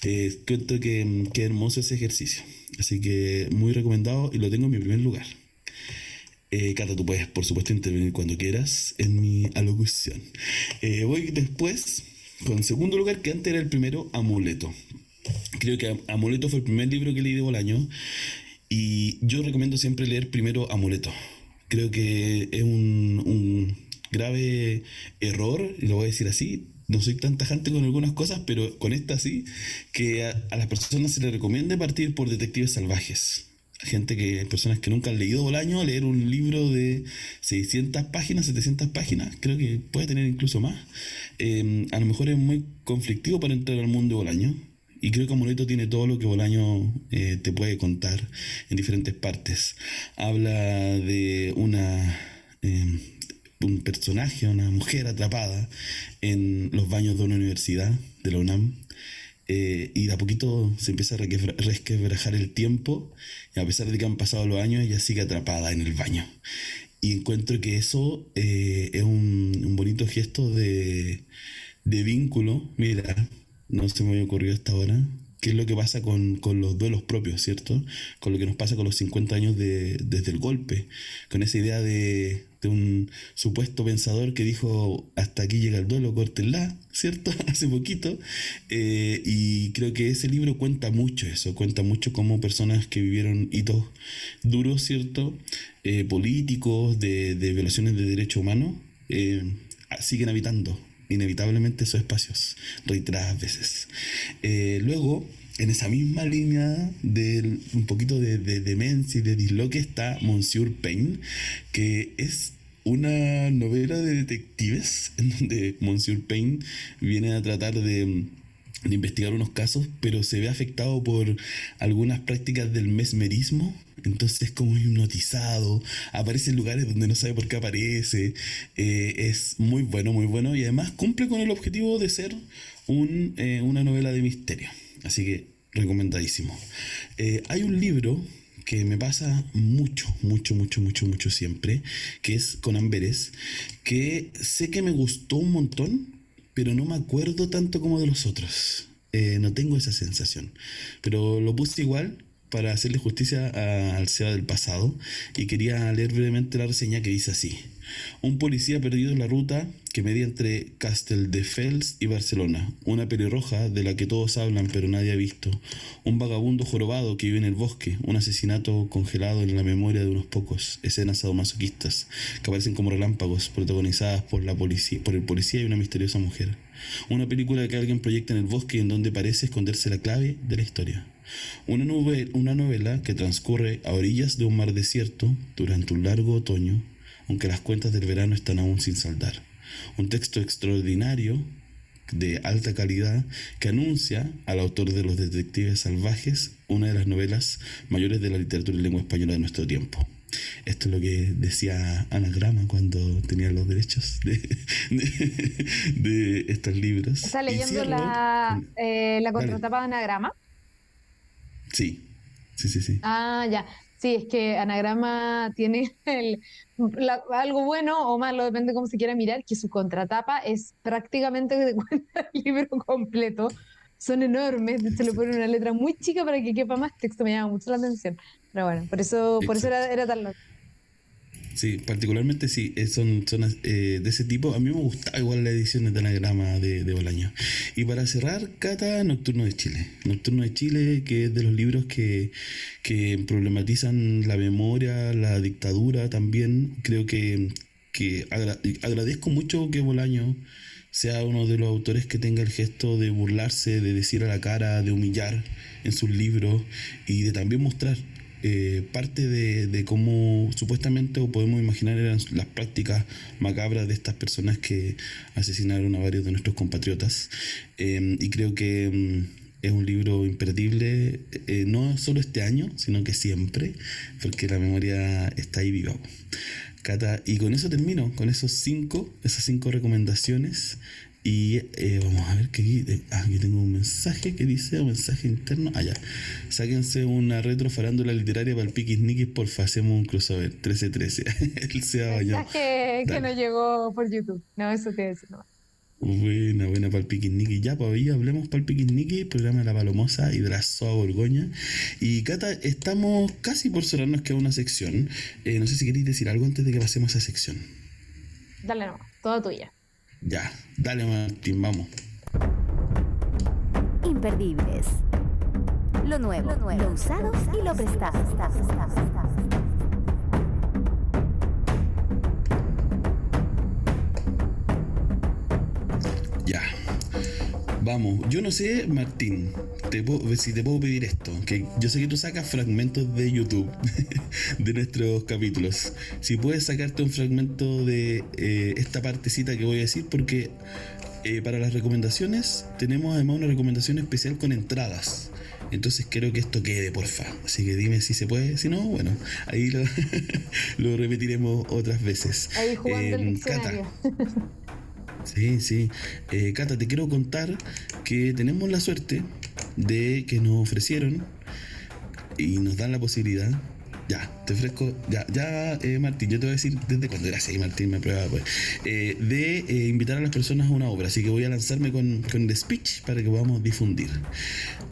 Eh, cuento que, que hermoso ese ejercicio, así que muy recomendado y lo tengo en mi primer lugar. Eh, Cata, tú puedes, por supuesto, intervenir cuando quieras en mi alocución. Eh, voy después con segundo lugar, que antes era el primero, Amuleto. Creo que Amuleto fue el primer libro que leí de Bolaño. Y yo recomiendo siempre leer primero Amuleto. Creo que es un, grave error, y lo voy a decir así, no soy tan tajante con algunas cosas, pero con esta sí, que a, a las personas se les recomienda partir por Detectives Salvajes gente que, personas que nunca han leído Bolaño, leer un libro de 600 páginas, 700 páginas, creo que puede tener incluso más. Em, a lo mejor es muy conflictivo para entrar al mundo de Bolaño. Y creo que Amuleto tiene todo lo que Bolaño eh, te puede contar en diferentes partes. Habla de una em, un personaje, una mujer atrapada en los baños de una universidad de la UNAM eh, y de a poquito se empieza a resquebrajar el tiempo y a pesar de que han pasado los años ella sigue atrapada en el baño y encuentro que eso eh, es un, bonito gesto de, de, vínculo mira no se me había ocurrido hasta ahora qué es lo que pasa con, con, los duelos propios, ¿cierto? Con lo que nos pasa con los 50 años de, desde el golpe, con esa idea de, de un supuesto pensador que dijo hasta aquí llega el duelo, córtenla, ¿cierto? Hace poquito. Eh, y creo que ese libro cuenta mucho eso, cuenta mucho cómo personas que vivieron hitos duros, ¿cierto? Eh, políticos, de, de, violaciones de derechos humanos, eh, siguen habitando inevitablemente esos espacios, reiteradas veces. luego, en esa misma línea de un poquito de, demencia y de disloque está Monsieur Payne, que es una novela de detectives en donde Monsieur Payne viene a tratar de, investigar unos casos, pero se ve afectado por algunas prácticas del mesmerismo. Entonces es como hipnotizado, aparece en lugares donde no sabe por qué aparece. Eh, es muy bueno, muy bueno y además cumple con el objetivo de ser un, eh, una novela de misterio. Así que recomendadísimo. Eh, hay un libro que me pasa mucho, mucho, mucho, mucho, mucho siempre, que es con Amberes, que sé que me gustó un montón, pero no me acuerdo tanto como de los otros. Eh, no tengo esa sensación. Pero lo puse igual para hacerle justicia al SEA del pasado y quería leer brevemente la reseña que dice así. Un policía perdido en la ruta que media entre Casteldefels y Barcelona. Una pelirroja de la que todos hablan pero nadie ha visto. Un vagabundo jorobado que vive en el bosque. Un asesinato congelado en la memoria de unos pocos. Escenas sadomasoquistas que aparecen como relámpagos protagonizadas por, por el policía y una misteriosa mujer. Una película que alguien proyecta en el bosque en donde parece esconderse la clave de la historia. Una, una novela que transcurre a orillas de un mar desierto durante un largo otoño, aunque las cuentas del verano están aún sin saldar. Un texto extraordinario de alta calidad que anuncia al autor de Los Detectives Salvajes una de las novelas mayores de la literatura en lengua española de nuestro tiempo. Esto es lo que decía Anagrama cuando tenía los derechos de, estos libros. ¿Está leyendo la, eh, la contratapa de Anagrama? Sí, sí, sí, sí. Ah, ya. Sí, es que Anagrama tiene el, algo bueno o malo, depende de cómo se quiera mirar, que su contratapa es prácticamente de cuenta el libro completo. Son enormes, se le pone una letra muy chica para que quepa más texto, me llama mucho la atención. Pero bueno, por eso, por eso era, era tan loco. Sí, particularmente sí, eh, son, son eh, de ese tipo. A mí me gusta igual la edición de Anagrama de, de Bolaño. Y para cerrar, Cata, Nocturno de Chile. Nocturno de Chile, que es de los libros que, que problematizan la memoria, la dictadura también. Creo que, que agradezco mucho que Bolaño sea uno de los autores que tenga el gesto de burlarse, de decir a la cara, de humillar en sus libros y de también mostrar eh, parte de, cómo supuestamente o podemos imaginar eran las prácticas macabras de estas personas que asesinaron a varios de nuestros compatriotas. Em, y creo que em, es un libro imperdible, eh, no solo este año, sino que siempre, porque la memoria está ahí viva. Cata, y con eso termino, con esos cinco, esas cinco recomendaciones. Y eh, vamos a ver que aquí, ah, aquí, tengo un mensaje que dice, un mensaje interno. Allá. Ah, Sáquense una retro farándula literaria para el Piquis Nickis, porfa, hacemos un crossover. 1313. Él se ha bañado. Mensaje que no llegó por YouTube. No, eso te decir no. Buena, buena para el Ya, pues ahí hablemos para el Piquis programa de la Palomosa y de la Soa Borgoña. Y Cata, estamos casi por cerrarnos que una sección. Eh, no sé si queréis decir algo antes de que pasemos a esa sección. Dale no, toda tuya. Ya, dale Martín, vamos. Imperdibles. Lo nuevo, lo, nuevo, lo usado y lo prestado. Vamos, yo no sé, Martín, te si te puedo pedir esto, que yo sé que tú sacas fragmentos de YouTube de nuestros capítulos. Si puedes sacarte un fragmento de eh, esta partecita que voy a decir, porque eh, para las recomendaciones tenemos además una recomendación especial con entradas. Entonces quiero que esto quede, porfa. Así que dime si se puede. Si no, bueno, ahí lo, repetiremos otras veces. Ahí jugando el Sí, sí. Eh, Cata, te quiero contar que tenemos la suerte de que nos ofrecieron y nos dan la posibilidad. Ya, te ofrezco, ya, ya, eh, Martín, yo te voy a decir desde cuándo, gracias, Martín, me prueba pues, eh, de eh, invitar a las personas a una obra, así que voy a lanzarme con, con el speech para que podamos difundir.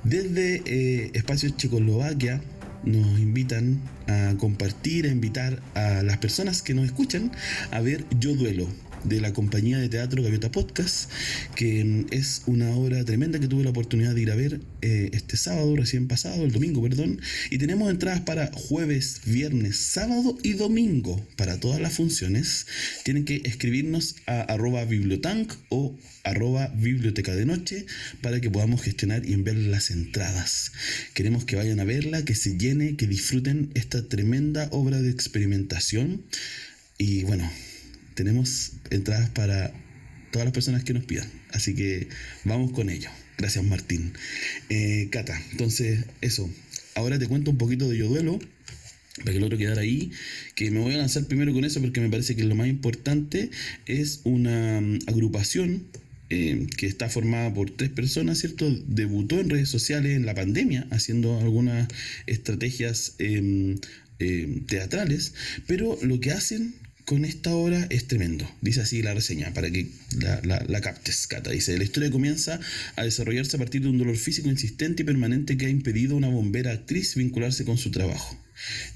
Desde Espacios Checoslovaquia nos invitan a compartir, a invitar a las personas que nos escuchan a ver Yo Duelo, de la compañía de teatro Gaviota Podcast, que mm, es una obra tremenda que tuve la oportunidad de ir a ver eh, este sábado, recién pasado, el domingo, perdón, y tenemos entradas para jueves, viernes, sábado y domingo para todas las funciones. Tienen que escribirnos a arroba bibliotank o arroba biblioteca de noche para que podamos gestionar y enviar las entradas. Queremos que vayan a verla, que se llene, que disfruten esta tremenda obra de experimentación. Y bueno, tenemos entradas para todas las personas que nos pidan. Así que vamos con ello. Gracias, Martín. Eh, Cata, entonces, eso. Ahora te cuento un poquito de Yo Duelo, para que logro quedar ahí, que me voy a lanzar primero con eso porque me parece que lo más importante es una mm, agrupación eh, que está formada por tres personas, ¿cierto? Debutó en redes sociales en la pandemia, haciendo algunas estrategias em, em, teatrales, pero lo que hacen con esta obra es tremendo. Dice así la reseña, para que la, la, captes, Cata. Dice, la historia comienza a desarrollarse a partir de un dolor físico insistente y permanente que ha impedido a una bombera actriz vincularse con su trabajo.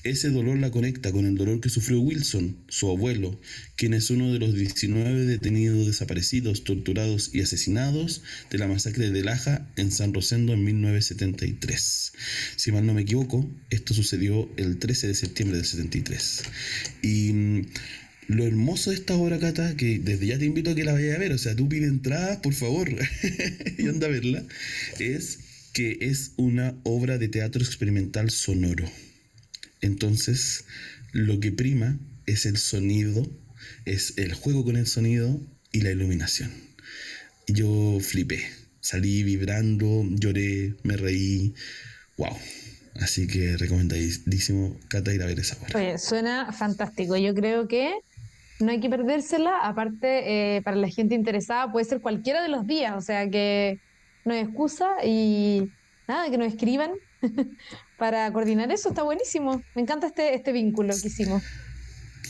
Ese dolor la conecta con el dolor que sufrió Wilson, su abuelo, quien es uno de los 19 detenidos desaparecidos, torturados y asesinados de la masacre de Laja en San Rosendo en 1973. Si mal no me equivoco, esto sucedió el 13 de septiembre del 73. Y mm, lo hermoso de esta obra, Cata, que desde ya te invito a que la vayas a ver, o sea, tú pide entradas, por favor, y anda a verla, es que es una obra de teatro experimental sonoro. Entonces, lo que prima es el sonido, es el juego con el sonido y la iluminación. Yo flipé, salí vibrando, lloré, me reí, wow. Así que recomendadísimo, Cata, ir a ver esa obra. Oye, suena fantástico. Yo creo que no hay que perdérsela. Aparte, eh, para la gente interesada, puede ser cualquiera de los días. O sea que no hay excusa y nada, que nos escriban para coordinar eso. Está buenísimo. Me encanta este, este vínculo que hicimos.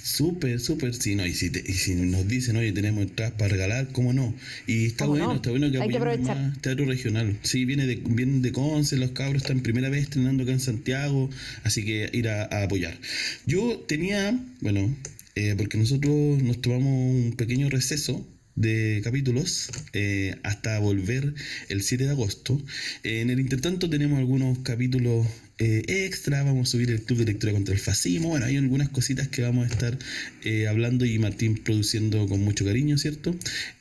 Súper, súper, sí, no, y si, nos dicen, oye, tenemos entradas para regalar, ¿cómo no? Y está bueno, está bueno que apoyemos más teatro regional. Sí, viene de, viene de Conce, los cabros están primera vez estrenando acá en Santiago, así que ir a, apoyar. Yo tenía, bueno, eh, porque nosotros nos tomamos un pequeño receso de capítulos eh, hasta volver el 7 de agosto. En el intertanto tenemos algunos capítulos eh, extra, vamos a subir el Club de Lectura contra el Fascismo, bueno, hay algunas cositas que vamos a estar eh, hablando y Martín produciendo con mucho cariño, ¿cierto?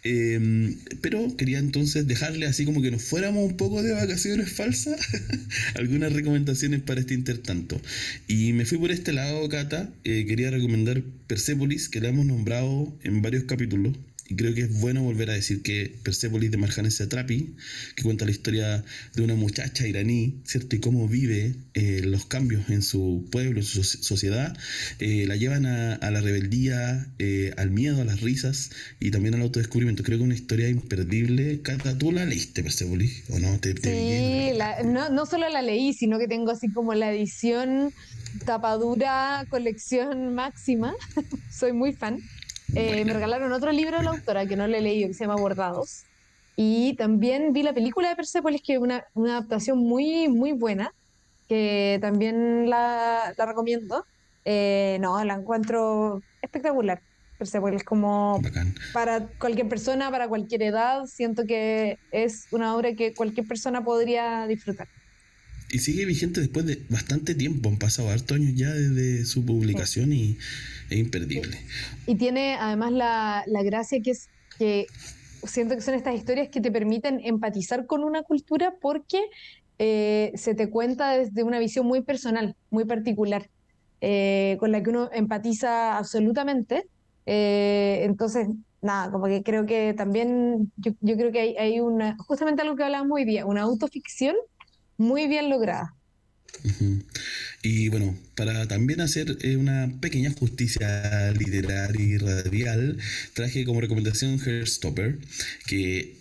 Em, pero quería entonces dejarle así como que nos fuéramos un poco de vacaciones falsas, algunas recomendaciones para este intertanto. Y me fui por este lado, Cata, quería recomendar Persepolis, que la hemos nombrado en varios capítulos y creo que es bueno volver a decir que Persepolis de Marjane Satrapi, que cuenta la historia de una muchacha iraní, ¿cierto? Y cómo vive eh, los cambios en su pueblo, en su sociedad, eh, la llevan a, la rebeldía, eh, al miedo, a las risas y también al autodescubrimiento. Creo que es una historia imperdible. Cata, ¿tú la leíste, Persepolis? ¿O no? ¿Te, sí, no, no solo la leí, sino que tengo así como la edición tapadura, colección máxima. Soy muy fan. Eh, me regalaron otro libro de la autora que no le he leído, que se llama Bordados. Y también vi la película de Persepolis, que es una, una adaptación muy, muy buena, que también la, la recomiendo. Eh, no, la encuentro espectacular. Persepolis como para cualquier persona, para cualquier edad, siento que es una obra que cualquier persona podría disfrutar. Y sigue vigente después de bastante tiempo, han pasado hartos años ya desde su publicación y es imperdible. Y tiene además la, la gracia que es que siento que son estas historias que te permiten empatizar con una cultura porque eh, se te cuenta desde una visión muy personal, muy particular, eh, con la que uno empatiza absolutamente. Eh, entonces, nada, como que creo que también, yo, yo creo que hay, hay, una, justamente algo que hablábamos hoy día, una autoficción muy bien lograda. Y bueno, para también hacer eh, una pequeña justicia literaria y radial, traje como recomendación Hairstopper, que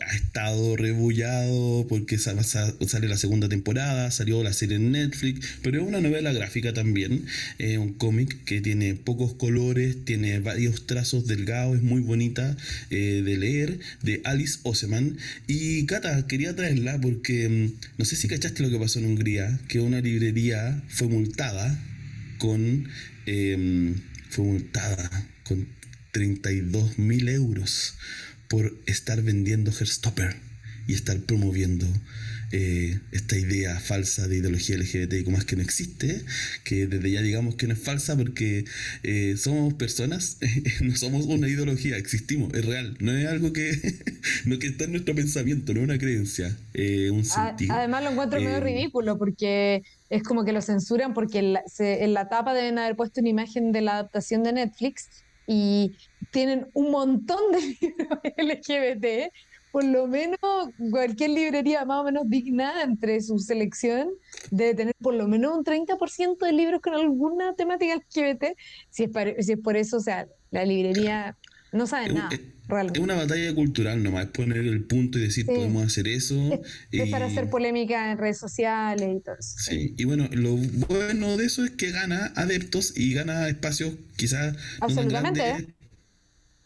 ha estado rebullado porque sale la segunda temporada, salió la serie en Netflix, pero es una novela gráfica también, es un cómic que tiene pocos colores, tiene varios trazos delgados, es muy bonita eh, de leer, de Alice Oseman. Y Cata, quería traerla porque mm, no sé si cachaste lo que pasó en Hungría, que una librería fue multada con... Em, fue multada con 32 mil euros por estar vendiendo Herstopper y estar promoviendo eh, esta idea falsa de ideología LGBT como más que no existe, que desde ya digamos que no es falsa porque eh, somos personas, no somos una ideología, existimos, es real, no es algo que, no que está en nuestro pensamiento, no es una creencia, eh, un sentido. Además lo encuentro medio ridículo porque es como que lo censuran porque en la, en la tapa deben haber puesto una imagen de la adaptación de Netflix y tienen un montón de libros LGBT, por lo menos cualquier librería más o menos digna entre su selección debe tener por lo menos un 30% de libros con alguna temática LGBT, si es, si es por eso, o sea, la librería no sabe nada. Es una batalla cultural nomás, es poner el punto y decir podemos hacer eso. Es, para hacer polémica en redes sociales y todo eso. Sí, y bueno, lo bueno de eso es que gana adeptos y gana espacios quizás Absolutamente.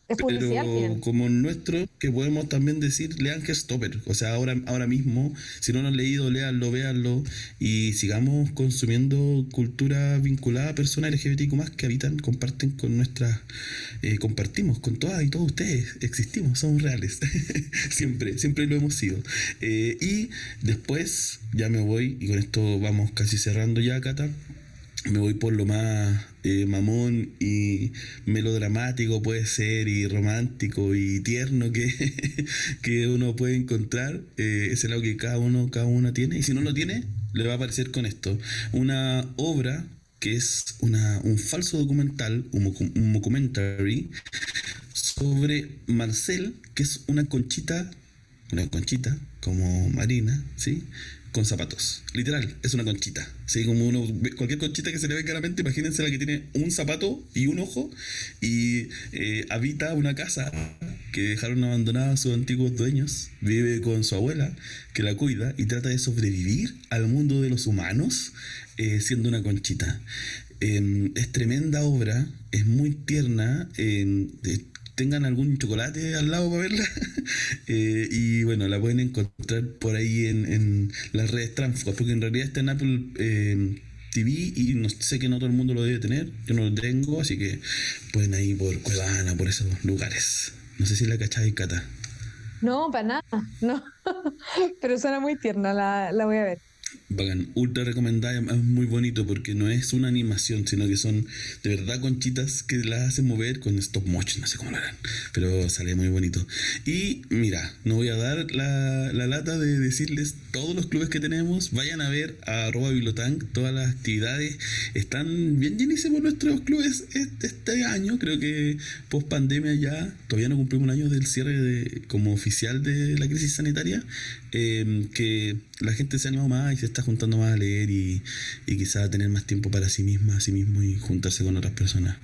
Pero como nuestro, que podemos también decir, lean Stopper. O sea, ahora, ahora mismo, si no lo han leído, leanlo, véanlo y sigamos consumiendo cultura vinculada a personas LGBTQ más que habitan, comparten con nuestras, eh, compartimos con todas y todos ustedes, existimos, somos reales. siempre, siempre lo hemos sido. Eh, y después, ya me voy, y con esto vamos casi cerrando ya, Cata. Me voy por lo más eh, mamón y melodramático puede ser y romántico y tierno que, que uno puede encontrar eh, ese lado que cada uno cada tiene. Y si no lo tiene le va a aparecer con esto. Una obra que es una, un falso documental un, un documentary sobre Marcel que es una conchita una conchita como Marina sí con zapatos. Literal, es una conchita. ¿sí? Como uno, cualquier conchita que se le ve claramente, imagínense la que tiene un zapato y un ojo y eh, habita una casa que dejaron abandonada a sus antiguos dueños, vive con su abuela que la cuida y trata de sobrevivir al mundo de los humanos eh, siendo una conchita. Em, es tremenda obra, es muy tierna, em, tengan algún chocolate al lado para verla. Eh, y bueno, la pueden encontrar por ahí en, en las redes transfugas, porque en realidad está en Apple eh, TV y no sé que no todo el mundo lo debe tener. Yo no lo tengo, así que pueden ir por Cuevana, por esos lugares. No sé si la cacháis, Cata. No, para nada, no. Pero suena muy tierna, la, la voy a ver. Bacán, ultra recomendada, es muy bonito porque no es una animación, sino que son de verdad conchitas que las hacen mover con stop motion, no sé cómo lo harán, pero sale muy bonito. Y mira, no voy a dar la, la lata de decirles todos los clubes que tenemos, vayan a ver a arroba todas las actividades están bien llenísimos nuestros clubes este año, creo que post pandemia ya, todavía no cumplimos un año del cierre de, como oficial de la crisis sanitaria, eh, que la gente se anima más y se está juntando más a leer y, y quizá tener más tiempo para sí misma, a sí mismo y juntarse con otras personas.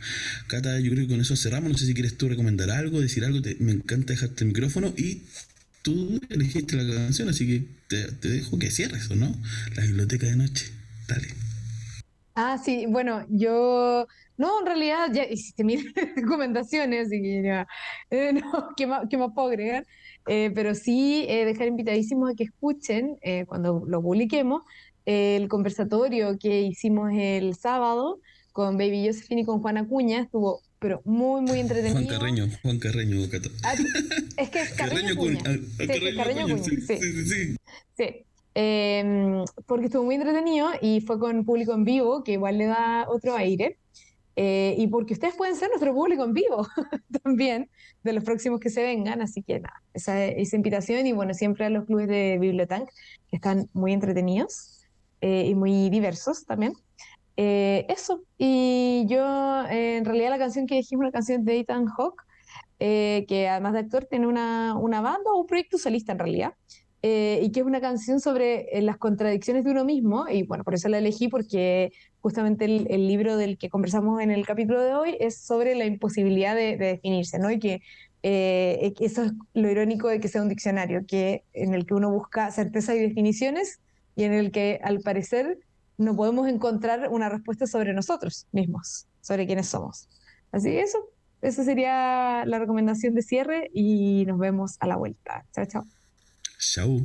Cata, yo creo que con eso cerramos. No sé si quieres tú recomendar algo, decir algo. me encanta dejarte el micrófono y tú elegiste la canción, así que te, dejo que cierres, ¿o no? La biblioteca de noche. Dale. Ah, sí, bueno, yo, no, en realidad ya hiciste mis recomendaciones, y que eh, no, ¿qué más, ¿qué más puedo agregar? Eh, pero sí eh, dejar invitadísimos a que escuchen eh, cuando lo publiquemos el conversatorio que hicimos el sábado con Baby Josephine y con Juan Acuña. Estuvo pero muy, muy entretenido. Juan Carreño, Juan Carreño, ah, es que es Carreño, Cuña. Sí, Carreño Cuña. Sí, sí, sí. sí. Em, porque estuvo muy entretenido y fue con público en vivo, que igual le da otro aire. Eh, y porque ustedes pueden ser nuestro público en vivo también de los próximos que se vengan, así que nada, esa, esa invitación y bueno, siempre a los clubes de Bibliotank que están muy entretenidos eh, y muy diversos también. Eh, eso, y yo en realidad la canción que dijimos, una canción de Ethan Hawke, que además de actor tiene una, una banda o un proyecto solista en realidad, eh, y que es una canción sobre eh, las contradicciones de uno mismo, y bueno, por eso la elegí, porque justamente el, libro del que conversamos en el capítulo de hoy es sobre la imposibilidad de, definirse, ¿no? Y eh, que eso es lo irónico de que sea un diccionario, que, en el que uno busca certeza y definiciones, y en el que al parecer no podemos encontrar una respuesta sobre nosotros mismos, sobre quiénes somos. Así que eso, esa sería la recomendación de cierre y nos vemos a la vuelta. Chao, chao. Chao.